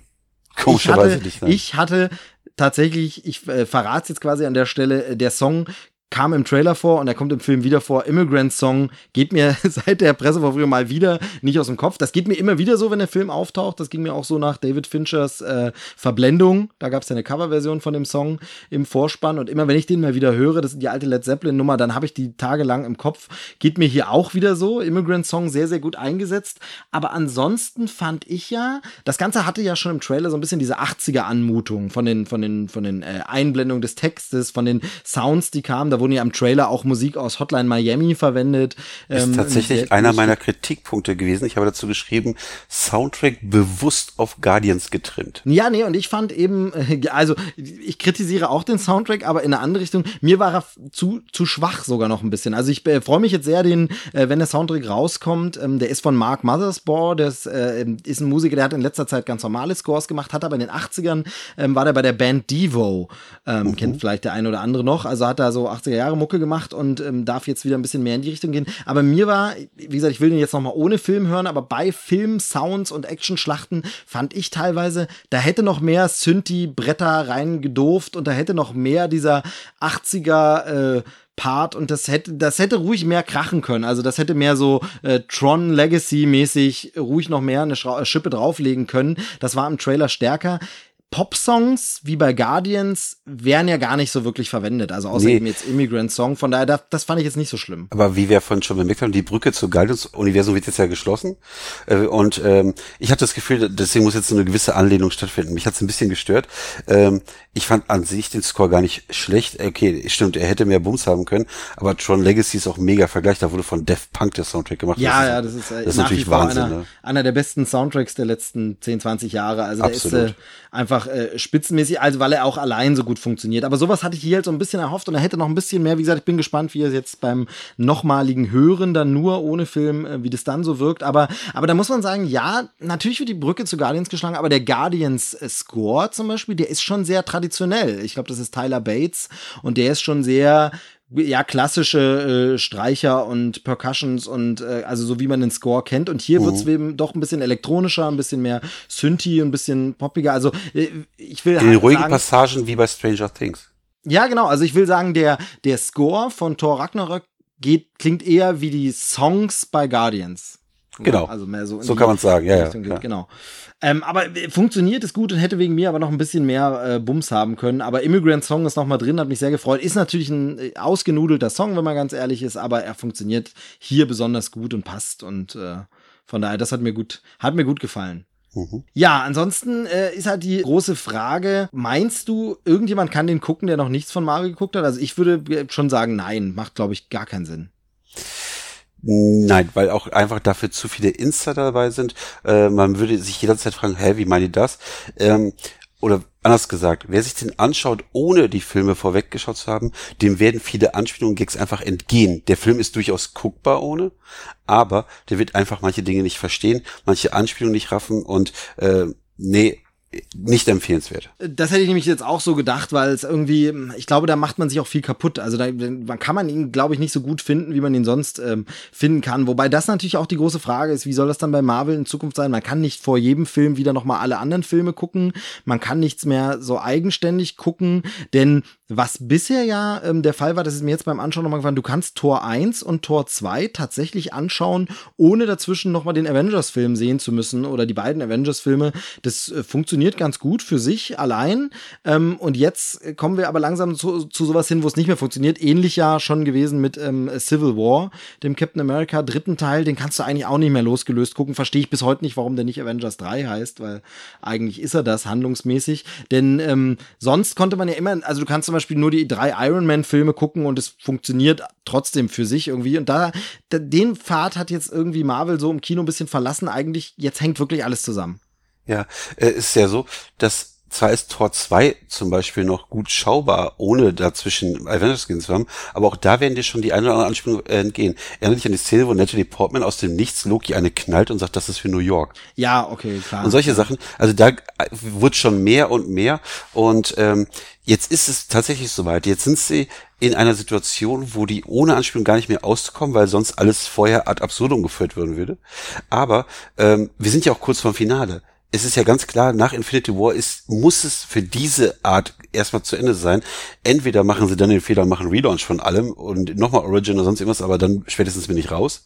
Komischerweise nicht. Nein. Ich hatte tatsächlich, ich äh, verrate jetzt quasi an der Stelle, äh, der Song kam im Trailer vor und er kommt im Film wieder vor. Immigrant Song geht mir <laughs> seit der Pressevorführung mal wieder nicht aus dem Kopf. Das geht mir immer wieder so, wenn der Film auftaucht. Das ging mir auch so nach David Finchers äh, Verblendung. Da gab es ja eine Coverversion von dem Song im Vorspann. Und immer wenn ich den mal wieder höre, das ist die alte Led Zeppelin-Nummer, dann habe ich die tagelang im Kopf. Geht mir hier auch wieder so. Immigrant Song sehr, sehr gut eingesetzt. Aber ansonsten fand ich ja, das Ganze hatte ja schon im Trailer so ein bisschen diese 80er-Anmutung von den, von den, von den äh, Einblendungen des Textes, von den Sounds, die kamen. Da wurden ja im Trailer auch Musik aus Hotline Miami verwendet. Ist ähm, tatsächlich einer meiner Kritikpunkte gewesen. Ich habe dazu geschrieben, Soundtrack bewusst auf Guardians getrimmt. Ja, nee, und ich fand eben, <laughs> also ich kritisiere auch den Soundtrack, aber in eine andere Richtung. Mir war er zu, zu schwach sogar noch ein bisschen. Also ich äh, freue mich jetzt sehr, den, äh, wenn der Soundtrack rauskommt. Ähm, der ist von Mark Mothersbaugh, der ist, äh, ist ein Musiker, der hat in letzter Zeit ganz normale Scores gemacht, hat aber in den 80ern ähm, war der bei der Band Devo. Ähm, mhm. Kennt vielleicht der eine oder andere noch. Also hat da so 80er Jahre Mucke gemacht und ähm, darf jetzt wieder ein bisschen mehr in die Richtung gehen. Aber mir war, wie gesagt, ich will den jetzt nochmal ohne Film hören, aber bei Film, Sounds und Action-Schlachten fand ich teilweise, da hätte noch mehr Synthi-Bretter reingedurft und da hätte noch mehr dieser 80er äh, Part und das hätte, das hätte ruhig mehr krachen können. Also das hätte mehr so äh, Tron Legacy mäßig ruhig noch mehr eine Schra Schippe drauflegen können. Das war im Trailer stärker. Pop-Songs wie bei Guardians wären ja gar nicht so wirklich verwendet. Also außer nee. eben jetzt Immigrant-Song. Von daher, das, das, fand ich jetzt nicht so schlimm. Aber wie wir von schon bemerkt haben, die Brücke zu Guardians-Universum wird jetzt ja geschlossen. Äh, und ähm, ich hatte das Gefühl, deswegen muss jetzt eine gewisse Anlehnung stattfinden. Mich hat es ein bisschen gestört. Ähm, ich fand an sich den Score gar nicht schlecht. Okay, stimmt, er hätte mehr Bums haben können. Aber Tron Legacy ist auch mega Vergleich. Da wurde von Def Punk der Soundtrack gemacht. Ja, das ja, das ist, äh, das ist natürlich Wahnsinn. Einer, ne? einer der besten Soundtracks der letzten 10, 20 Jahre. Also Absolut. der ist äh, einfach äh, spitzenmäßig, also weil er auch allein so gut funktioniert. Aber sowas hatte ich hier halt so ein bisschen erhofft und er hätte noch ein bisschen mehr. Wie gesagt, ich bin gespannt, wie er jetzt beim nochmaligen Hören dann nur ohne Film, äh, wie das dann so wirkt. Aber, aber da muss man sagen, ja, natürlich wird die Brücke zu Guardians geschlagen, aber der Guardians äh, Score zum Beispiel, der ist schon sehr traditionell. Ich glaube, das ist Tyler Bates und der ist schon sehr ja klassische äh, Streicher und Percussions und äh, also so wie man den Score kennt und hier mhm. wird's eben doch ein bisschen elektronischer, ein bisschen mehr Synthi, ein bisschen poppiger. Also äh, ich will in den ruhigen sagen, Passagen wie bei Stranger Things. Ja, genau, also ich will sagen, der der Score von Thor Ragnarök geht klingt eher wie die Songs bei Guardians. Genau. Also mehr so. so kann man sagen, ja, ja. Genau. Ähm, aber äh, funktioniert es gut und hätte wegen mir aber noch ein bisschen mehr äh, Bums haben können. Aber Immigrant Song ist noch mal drin, hat mich sehr gefreut. Ist natürlich ein äh, ausgenudelter Song, wenn man ganz ehrlich ist, aber er funktioniert hier besonders gut und passt und äh, von daher, das hat mir gut, hat mir gut gefallen. Mhm. Ja, ansonsten äh, ist halt die große Frage, meinst du, irgendjemand kann den gucken, der noch nichts von Mario geguckt hat? Also ich würde äh, schon sagen, nein, macht glaube ich gar keinen Sinn. Nein, weil auch einfach dafür zu viele Insider dabei sind. Äh, man würde sich jederzeit fragen, hä, wie meine ich das? Ähm, oder anders gesagt, wer sich den anschaut, ohne die Filme vorweggeschaut zu haben, dem werden viele Anspielungen Gags einfach entgehen. Der Film ist durchaus guckbar ohne, aber der wird einfach manche Dinge nicht verstehen, manche Anspielungen nicht raffen und äh, nee, nicht empfehlenswert. Das hätte ich nämlich jetzt auch so gedacht, weil es irgendwie, ich glaube, da macht man sich auch viel kaputt. Also da man kann man ihn, glaube ich, nicht so gut finden, wie man ihn sonst ähm, finden kann. Wobei das natürlich auch die große Frage ist, wie soll das dann bei Marvel in Zukunft sein? Man kann nicht vor jedem Film wieder nochmal alle anderen Filme gucken. Man kann nichts mehr so eigenständig gucken, denn was bisher ja ähm, der Fall war, das ist mir jetzt beim Anschauen nochmal gefallen, du kannst Tor 1 und Tor 2 tatsächlich anschauen, ohne dazwischen nochmal den Avengers-Film sehen zu müssen oder die beiden Avengers-Filme. Das äh, funktioniert ganz gut für sich allein. Ähm, und jetzt kommen wir aber langsam zu, zu sowas hin, wo es nicht mehr funktioniert. Ähnlich ja schon gewesen mit ähm, Civil War, dem Captain America dritten Teil. Den kannst du eigentlich auch nicht mehr losgelöst gucken. Verstehe ich bis heute nicht, warum der nicht Avengers 3 heißt, weil eigentlich ist er das handlungsmäßig. Denn ähm, sonst konnte man ja immer, also du kannst zum Beispiel nur die drei Iron Man-Filme gucken und es funktioniert trotzdem für sich irgendwie. Und da, da, den Pfad hat jetzt irgendwie Marvel so im Kino ein bisschen verlassen. Eigentlich, jetzt hängt wirklich alles zusammen. Ja, äh, ist ja so, dass zwar ist Tor 2 zum Beispiel noch gut schaubar, ohne dazwischen Avengers Skins zu haben, aber auch da werden dir schon die eine oder andere Anspielung äh, entgehen. Erinnere dich an die Szene, wo Natalie Portman aus dem Nichts Loki eine knallt und sagt, das ist für New York. Ja, okay, klar. Und solche Sachen, also da wird schon mehr und mehr und ähm, jetzt ist es tatsächlich soweit. Jetzt sind sie in einer Situation, wo die ohne Anspielung gar nicht mehr auszukommen, weil sonst alles vorher ad absurdum geführt werden würde. Aber ähm, wir sind ja auch kurz vorm Finale es ist ja ganz klar, nach Infinity War ist, muss es für diese Art erstmal zu Ende sein. Entweder machen sie dann den Fehler und machen Relaunch von allem und nochmal Origin oder sonst irgendwas, aber dann spätestens bin ich raus.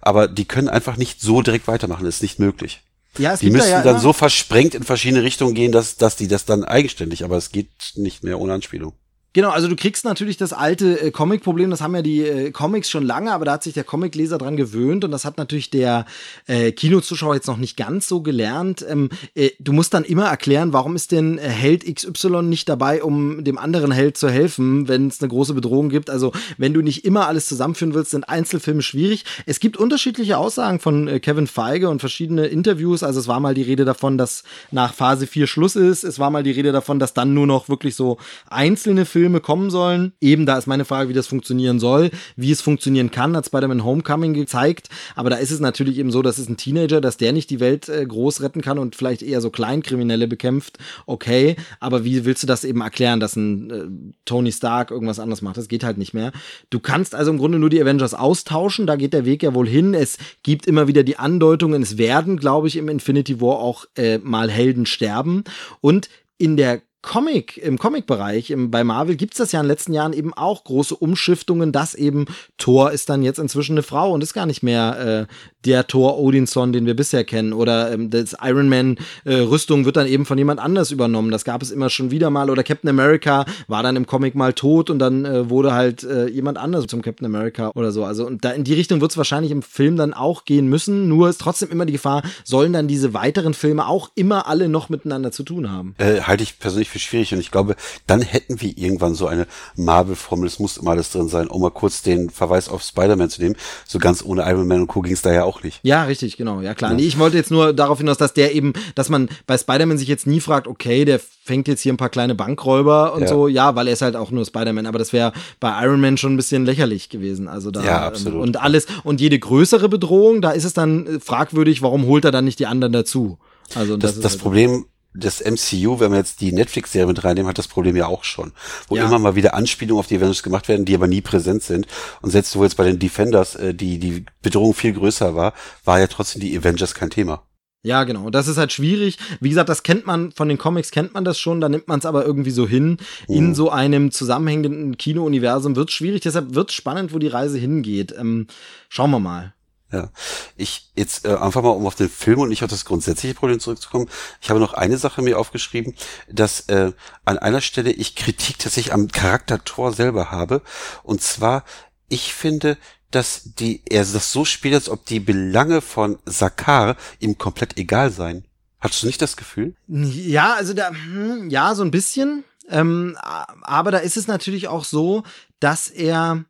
Aber die können einfach nicht so direkt weitermachen, das ist nicht möglich. Ja, es die müssten ja dann so versprengt in verschiedene Richtungen gehen, dass, dass die das dann eigenständig, aber es geht nicht mehr ohne Anspielung. Genau, also du kriegst natürlich das alte äh, Comic-Problem, das haben ja die äh, Comics schon lange, aber da hat sich der Comicleser dran gewöhnt und das hat natürlich der äh, Kinozuschauer jetzt noch nicht ganz so gelernt. Ähm, äh, du musst dann immer erklären, warum ist denn äh, Held XY nicht dabei, um dem anderen Held zu helfen, wenn es eine große Bedrohung gibt. Also wenn du nicht immer alles zusammenführen willst, sind Einzelfilme schwierig. Es gibt unterschiedliche Aussagen von äh, Kevin Feige und verschiedene Interviews. Also es war mal die Rede davon, dass nach Phase 4 Schluss ist. Es war mal die Rede davon, dass dann nur noch wirklich so einzelne Filme Filme kommen sollen. Eben da ist meine Frage, wie das funktionieren soll, wie es funktionieren kann, hat Spider-Man Homecoming gezeigt. Aber da ist es natürlich eben so, dass es ein Teenager, dass der nicht die Welt äh, groß retten kann und vielleicht eher so Kleinkriminelle bekämpft. Okay, aber wie willst du das eben erklären, dass ein äh, Tony Stark irgendwas anderes macht? Das geht halt nicht mehr. Du kannst also im Grunde nur die Avengers austauschen. Da geht der Weg ja wohl hin. Es gibt immer wieder die Andeutungen. Es werden, glaube ich, im Infinity War auch äh, mal Helden sterben. Und in der Comic, im Comic-Bereich, bei Marvel gibt's das ja in den letzten Jahren eben auch große Umschiftungen, dass eben Thor ist dann jetzt inzwischen eine Frau und ist gar nicht mehr äh, der Thor Odinson, den wir bisher kennen. Oder ähm, das Iron Man äh, Rüstung wird dann eben von jemand anders übernommen. Das gab es immer schon wieder mal. Oder Captain America war dann im Comic mal tot und dann äh, wurde halt äh, jemand anders zum Captain America oder so. Also und da in die Richtung wird es wahrscheinlich im Film dann auch gehen müssen. Nur ist trotzdem immer die Gefahr, sollen dann diese weiteren Filme auch immer alle noch miteinander zu tun haben. Äh, halte ich persönlich für schwierig und ich glaube, dann hätten wir irgendwann so eine Marvel-Formel. Es muss immer alles drin sein, um mal kurz den Verweis auf Spider-Man zu nehmen. So ganz ohne Iron Man und Co. ging es da ja auch nicht. Ja, richtig, genau. Ja, klar. Ja. Nee, ich wollte jetzt nur darauf hinaus, dass der eben, dass man bei Spider-Man sich jetzt nie fragt, okay, der fängt jetzt hier ein paar kleine Bankräuber und ja. so. Ja, weil er ist halt auch nur Spider-Man. Aber das wäre bei Iron Man schon ein bisschen lächerlich gewesen. Also da, ja, absolut. und alles, und jede größere Bedrohung, da ist es dann fragwürdig, warum holt er dann nicht die anderen dazu? Also das, das, das halt Problem das MCU, wenn wir jetzt die Netflix-Serie mit reinnehmen, hat das Problem ja auch schon. Wo ja. immer mal wieder Anspielungen auf die Avengers gemacht werden, die aber nie präsent sind. Und selbst wo jetzt bei den Defenders äh, die, die Bedrohung viel größer war, war ja trotzdem die Avengers kein Thema. Ja, genau. Das ist halt schwierig. Wie gesagt, das kennt man von den Comics, kennt man das schon. Da nimmt man es aber irgendwie so hin. Mhm. In so einem zusammenhängenden Kino-Universum wird schwierig. Deshalb wird spannend, wo die Reise hingeht. Ähm, schauen wir mal. Ja, ich jetzt äh, einfach mal, um auf den Film und nicht auf das grundsätzliche Problem zurückzukommen. Ich habe noch eine Sache mir aufgeschrieben, dass äh, an einer Stelle ich Kritik tatsächlich am Charakter Thor selber habe. Und zwar, ich finde, dass die er das so spielt, als ob die Belange von Sakar ihm komplett egal seien. Hattest du nicht das Gefühl? Ja, also da, hm, ja, so ein bisschen. Ähm, aber da ist es natürlich auch so, dass er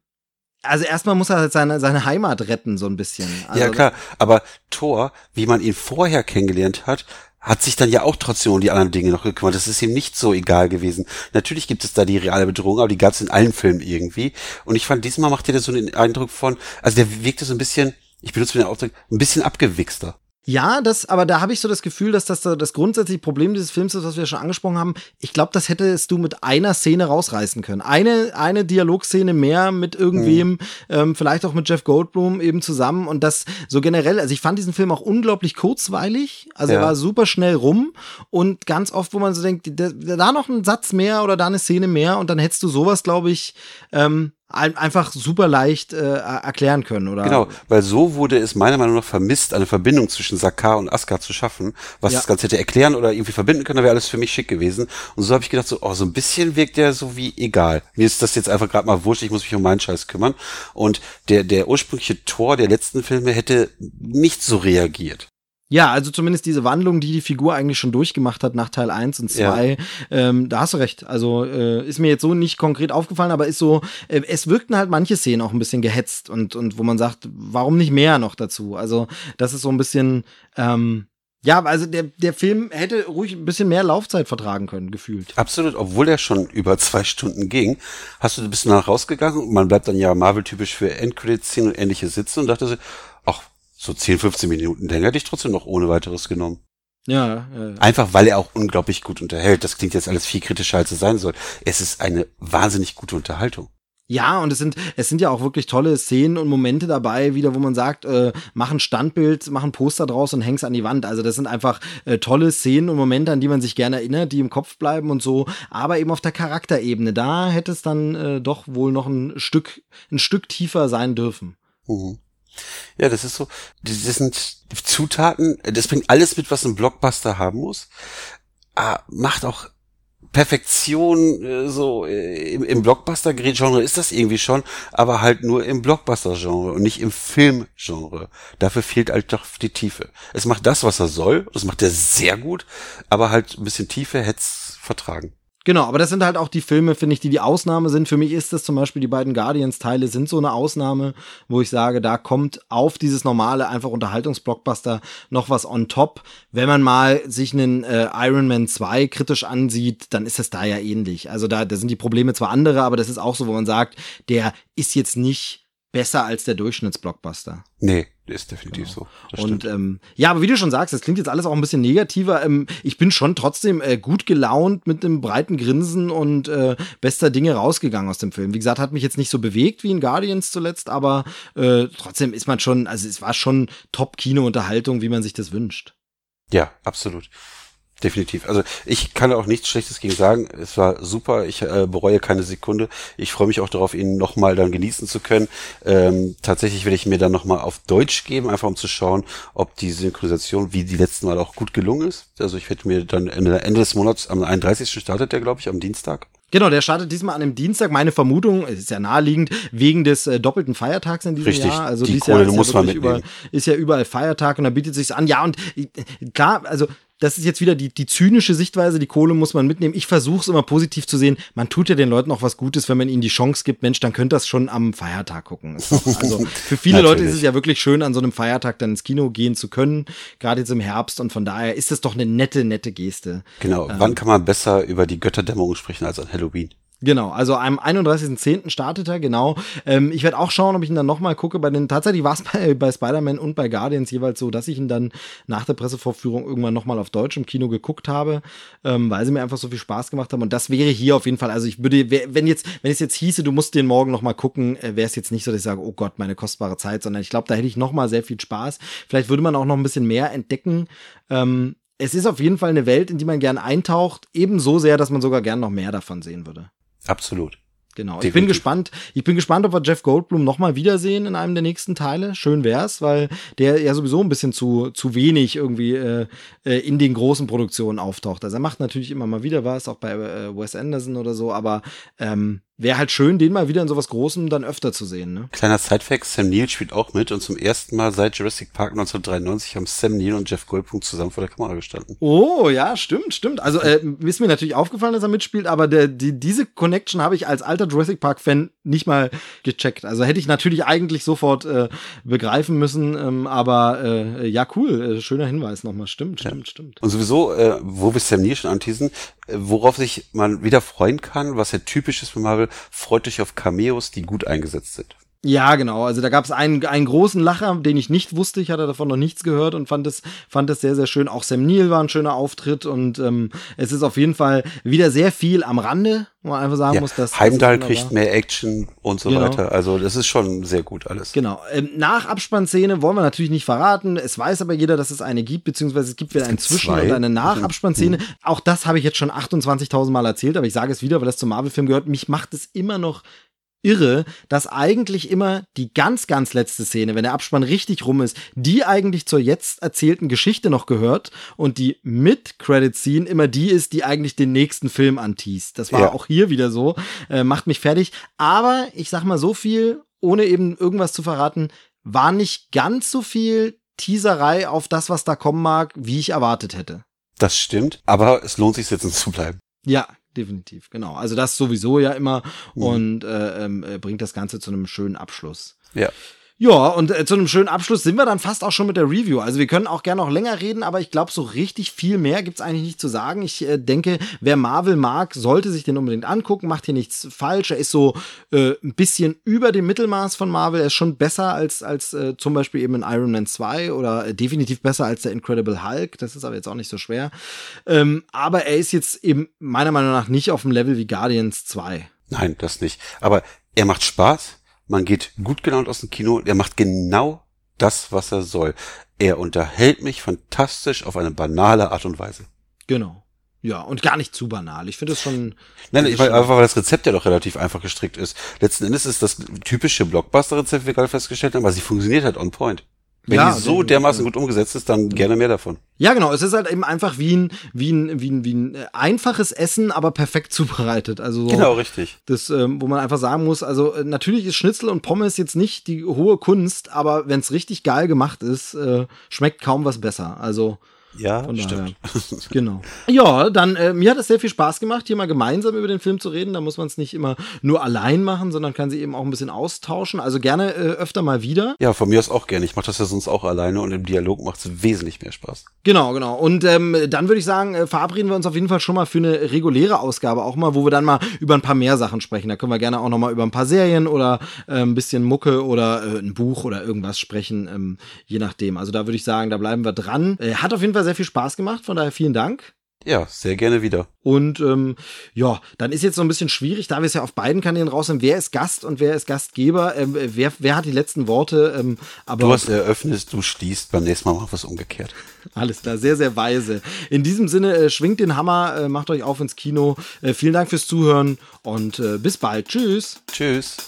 also erstmal muss er halt seine, seine Heimat retten, so ein bisschen. Also ja, klar. Aber Thor, wie man ihn vorher kennengelernt hat, hat sich dann ja auch trotzdem um die anderen Dinge noch gekümmert. Das ist ihm nicht so egal gewesen. Natürlich gibt es da die reale Bedrohung, aber die gab es in allen Filmen irgendwie. Und ich fand, diesmal macht er so einen Eindruck von, also der wirkte so ein bisschen, ich benutze den Ausdruck, ein bisschen abgewichster. Ja, das, aber da habe ich so das Gefühl, dass das das grundsätzliche Problem dieses Films ist, was wir schon angesprochen haben. Ich glaube, das hättest du mit einer Szene rausreißen können. Eine, eine Dialogszene mehr mit irgendwem, mhm. ähm, vielleicht auch mit Jeff Goldblum eben zusammen und das so generell. Also ich fand diesen Film auch unglaublich kurzweilig. Also ja. er war super schnell rum und ganz oft, wo man so denkt, da, da noch ein Satz mehr oder da eine Szene mehr und dann hättest du sowas, glaube ich, ähm, einfach super leicht äh, erklären können, oder? Genau, weil so wurde es meiner Meinung nach vermisst, eine Verbindung zwischen Sakar und Askar zu schaffen, was ja. das Ganze hätte erklären oder irgendwie verbinden können, da wäre alles für mich schick gewesen. Und so habe ich gedacht, so, oh, so ein bisschen wirkt der so wie egal. Mir ist das jetzt einfach gerade mal wurscht, ich muss mich um meinen Scheiß kümmern. Und der, der ursprüngliche Tor der letzten Filme hätte nicht so reagiert. Ja, also zumindest diese Wandlung, die die Figur eigentlich schon durchgemacht hat nach Teil 1 und 2, ja. ähm, da hast du recht. Also äh, ist mir jetzt so nicht konkret aufgefallen, aber ist so, äh, es wirkten halt manche Szenen auch ein bisschen gehetzt und, und wo man sagt, warum nicht mehr noch dazu? Also das ist so ein bisschen, ähm, ja, also der, der Film hätte ruhig ein bisschen mehr Laufzeit vertragen können, gefühlt. Absolut, obwohl er schon über zwei Stunden ging, hast du bist du nach rausgegangen und man bleibt dann ja Marvel-typisch für Endcredit-Szenen und ähnliche sitzen und dachte so, ach, so 10, 15 Minuten länger hätte ich trotzdem noch ohne weiteres genommen. Ja, ja, ja. Einfach weil er auch unglaublich gut unterhält. Das klingt jetzt alles viel kritischer, als es sein soll. Es ist eine wahnsinnig gute Unterhaltung. Ja, und es sind, es sind ja auch wirklich tolle Szenen und Momente dabei, wieder, wo man sagt, äh, mach ein Standbild, mach ein Poster draus und häng's an die Wand. Also das sind einfach äh, tolle Szenen und Momente, an die man sich gerne erinnert, die im Kopf bleiben und so, aber eben auf der Charakterebene. Da hätte es dann äh, doch wohl noch ein Stück, ein Stück tiefer sein dürfen. Mhm. Ja, das ist so, das sind Zutaten, das bringt alles mit, was ein Blockbuster haben muss, ah, macht auch Perfektion äh, so äh, im, im Blockbuster-Genre ist das irgendwie schon, aber halt nur im Blockbuster-Genre und nicht im Film-Genre. Dafür fehlt halt doch die Tiefe. Es macht das, was er soll, das macht er sehr gut, aber halt ein bisschen Tiefe hätte es vertragen. Genau, aber das sind halt auch die Filme, finde ich, die die Ausnahme sind. Für mich ist das zum Beispiel die beiden Guardians-Teile sind so eine Ausnahme, wo ich sage, da kommt auf dieses normale einfach Unterhaltungsblockbuster noch was on top. Wenn man mal sich einen äh, Iron Man 2 kritisch ansieht, dann ist das da ja ähnlich. Also da, da sind die Probleme zwar andere, aber das ist auch so, wo man sagt, der ist jetzt nicht besser als der Durchschnittsblockbuster. Nee, ist definitiv genau. so. Und ähm, ja, aber wie du schon sagst, das klingt jetzt alles auch ein bisschen negativer. Ähm, ich bin schon trotzdem äh, gut gelaunt mit einem breiten Grinsen und äh, bester Dinge rausgegangen aus dem Film. Wie gesagt, hat mich jetzt nicht so bewegt wie in Guardians zuletzt, aber äh, trotzdem ist man schon, also es war schon Top-Kino-Unterhaltung, wie man sich das wünscht. Ja, absolut. Definitiv. Also ich kann auch nichts Schlechtes gegen sagen. Es war super. Ich äh, bereue keine Sekunde. Ich freue mich auch darauf, ihn nochmal dann genießen zu können. Ähm, tatsächlich werde ich mir dann nochmal auf Deutsch geben, einfach um zu schauen, ob die Synchronisation wie die letzten Mal auch gut gelungen ist. Also ich werde mir dann Ende des Monats, am 31. startet der, glaube ich, am Dienstag. Genau, der startet diesmal an einem Dienstag. Meine Vermutung ist ja naheliegend wegen des äh, doppelten Feiertags in diesem Richtig, Jahr. Also die dieses Kohle Jahr ist, muss ja man überall, ist ja überall Feiertag und da bietet sich's an. Ja und äh, klar, also das ist jetzt wieder die, die zynische Sichtweise, die Kohle muss man mitnehmen. Ich versuche es immer positiv zu sehen. Man tut ja den Leuten auch was Gutes, wenn man ihnen die Chance gibt, Mensch, dann könnt das schon am Feiertag gucken. Also für viele Leute ist es ja wirklich schön, an so einem Feiertag dann ins Kino gehen zu können, gerade jetzt im Herbst. Und von daher ist es doch eine nette, nette Geste. Genau. Ähm, Wann kann man besser über die Götterdämmerung sprechen als an Halloween? Genau, also am 31.10. startet er, genau. Ähm, ich werde auch schauen, ob ich ihn dann nochmal gucke. Bei den, tatsächlich war es <laughs> bei, bei Spider-Man und bei Guardians jeweils so, dass ich ihn dann nach der Pressevorführung irgendwann nochmal auf Deutsch im Kino geguckt habe, ähm, weil sie mir einfach so viel Spaß gemacht haben. Und das wäre hier auf jeden Fall, also ich würde, wenn jetzt, wenn es jetzt hieße, du musst den morgen nochmal gucken, äh, wäre es jetzt nicht so, dass ich sage, oh Gott, meine kostbare Zeit, sondern ich glaube, da hätte ich nochmal sehr viel Spaß. Vielleicht würde man auch noch ein bisschen mehr entdecken. Ähm, es ist auf jeden Fall eine Welt, in die man gern eintaucht, ebenso sehr, dass man sogar gern noch mehr davon sehen würde. Absolut. Genau. Definitiv. Ich bin gespannt. Ich bin gespannt, ob wir Jeff Goldblum nochmal wiedersehen in einem der nächsten Teile. Schön wär's, weil der ja sowieso ein bisschen zu, zu wenig irgendwie äh, äh, in den großen Produktionen auftaucht. Also er macht natürlich immer mal wieder was, auch bei äh, Wes Anderson oder so, aber ähm, wäre halt schön, den mal wieder in sowas Großem dann öfter zu sehen. Ne? Kleiner Sidefact, Sam Neill spielt auch mit und zum ersten Mal seit Jurassic Park 1993 haben Sam Neill und Jeff Goldblum zusammen vor der Kamera gestanden. Oh, ja, stimmt, stimmt. Also äh, ist mir natürlich aufgefallen, dass er mitspielt, aber der, die, diese Connection habe ich als alter Jurassic Park-Fan nicht mal gecheckt. Also hätte ich natürlich eigentlich sofort äh, begreifen müssen, ähm, aber äh, ja, cool, äh, schöner Hinweis nochmal. Stimmt, stimmt, ja. stimmt. Und sowieso, äh, wo wir Sam Neill schon anteasen, worauf sich man wieder freuen kann, was ja typisch ist für Marvel, freut euch auf Cameos, die gut eingesetzt sind. Ja, genau. Also da gab es einen, einen großen Lacher, den ich nicht wusste. Ich hatte davon noch nichts gehört und fand es, fand es sehr, sehr schön. Auch Sam Neill war ein schöner Auftritt und ähm, es ist auf jeden Fall wieder sehr viel am Rande, wo man einfach sagen ja, muss, dass. Heimdall kriegt mehr Action und so genau. weiter. Also das ist schon sehr gut alles. Genau. Ähm, nach Abspannszene wollen wir natürlich nicht verraten. Es weiß aber jeder, dass es eine gibt, beziehungsweise es gibt wieder ein Zwischen- zwei. und eine Nach-Abspannszene. Mhm. Auch das habe ich jetzt schon 28.000 Mal erzählt, aber ich sage es wieder, weil das zum Marvel-Film gehört. Mich macht es immer noch irre, dass eigentlich immer die ganz, ganz letzte Szene, wenn der Abspann richtig rum ist, die eigentlich zur jetzt erzählten Geschichte noch gehört und die Mid-Credit-Scene immer die ist, die eigentlich den nächsten Film anteast. Das war ja. auch hier wieder so, äh, macht mich fertig. Aber ich sag mal so viel, ohne eben irgendwas zu verraten, war nicht ganz so viel Teaserei auf das, was da kommen mag, wie ich erwartet hätte. Das stimmt, aber es lohnt sich sitzen zu bleiben. Ja, definitiv, genau. Also das sowieso ja immer mhm. und äh, ähm, äh, bringt das Ganze zu einem schönen Abschluss. Ja. Ja, und äh, zu einem schönen Abschluss sind wir dann fast auch schon mit der Review. Also wir können auch gerne noch länger reden, aber ich glaube, so richtig viel mehr gibt's eigentlich nicht zu sagen. Ich äh, denke, wer Marvel mag, sollte sich den unbedingt angucken, macht hier nichts falsch. Er ist so äh, ein bisschen über dem Mittelmaß von Marvel. Er ist schon besser als, als äh, zum Beispiel eben in Iron Man 2 oder äh, definitiv besser als der Incredible Hulk. Das ist aber jetzt auch nicht so schwer. Ähm, aber er ist jetzt eben meiner Meinung nach nicht auf dem Level wie Guardians 2. Nein, das nicht. Aber er macht Spaß man geht gut gelaunt aus dem Kino. Er macht genau das, was er soll. Er unterhält mich fantastisch auf eine banale Art und Weise. Genau. Ja, und gar nicht zu banal. Ich finde es schon. Nein, ich weil, einfach weil das Rezept ja doch relativ einfach gestrickt ist. Letzten Endes ist das typische Blockbuster-Rezept, wie wir gerade festgestellt haben, aber sie funktioniert halt on point. Wenn ja, die so dermaßen gut umgesetzt ist, dann gerne mehr davon. Ja, genau. Es ist halt eben einfach wie ein, wie ein, wie ein, wie ein äh, einfaches Essen, aber perfekt <laughs> zubereitet. Also so, genau, richtig. Das, ähm, wo man einfach sagen muss, also äh, natürlich ist Schnitzel und Pommes jetzt nicht die hohe Kunst, aber wenn es richtig geil gemacht ist, äh, schmeckt kaum was besser. Also ja, Von stimmt. <laughs> genau. Ja, dann, äh, mir hat es sehr viel Spaß gemacht, hier mal gemeinsam über den Film zu reden. Da muss man es nicht immer nur allein machen, sondern kann sich eben auch ein bisschen austauschen. Also gerne äh, öfter mal wieder. Ja, von mir aus auch gerne. Ich mache das ja sonst auch alleine und im Dialog macht es wesentlich mehr Spaß. Genau, genau. Und ähm, dann würde ich sagen, äh, verabreden wir uns auf jeden Fall schon mal für eine reguläre Ausgabe auch mal, wo wir dann mal über ein paar mehr Sachen sprechen. Da können wir gerne auch noch mal über ein paar Serien oder äh, ein bisschen Mucke oder äh, ein Buch oder irgendwas sprechen, ähm, je nachdem. Also da würde ich sagen, da bleiben wir dran. Äh, hat auf jeden Fall Fall sehr viel Spaß gemacht, von daher vielen Dank. Ja, sehr gerne wieder. Und ähm, ja, dann ist jetzt so ein bisschen schwierig, da wir es ja auf beiden Kanälen raus sind, wer ist Gast und wer ist Gastgeber, ähm, wer, wer hat die letzten Worte. Ähm, aber du hast eröffnet, du schließt, beim nächsten Mal machen wir es umgekehrt. <laughs> Alles klar, sehr, sehr weise. In diesem Sinne, äh, schwingt den Hammer, äh, macht euch auf ins Kino. Äh, vielen Dank fürs Zuhören und äh, bis bald. Tschüss. Tschüss.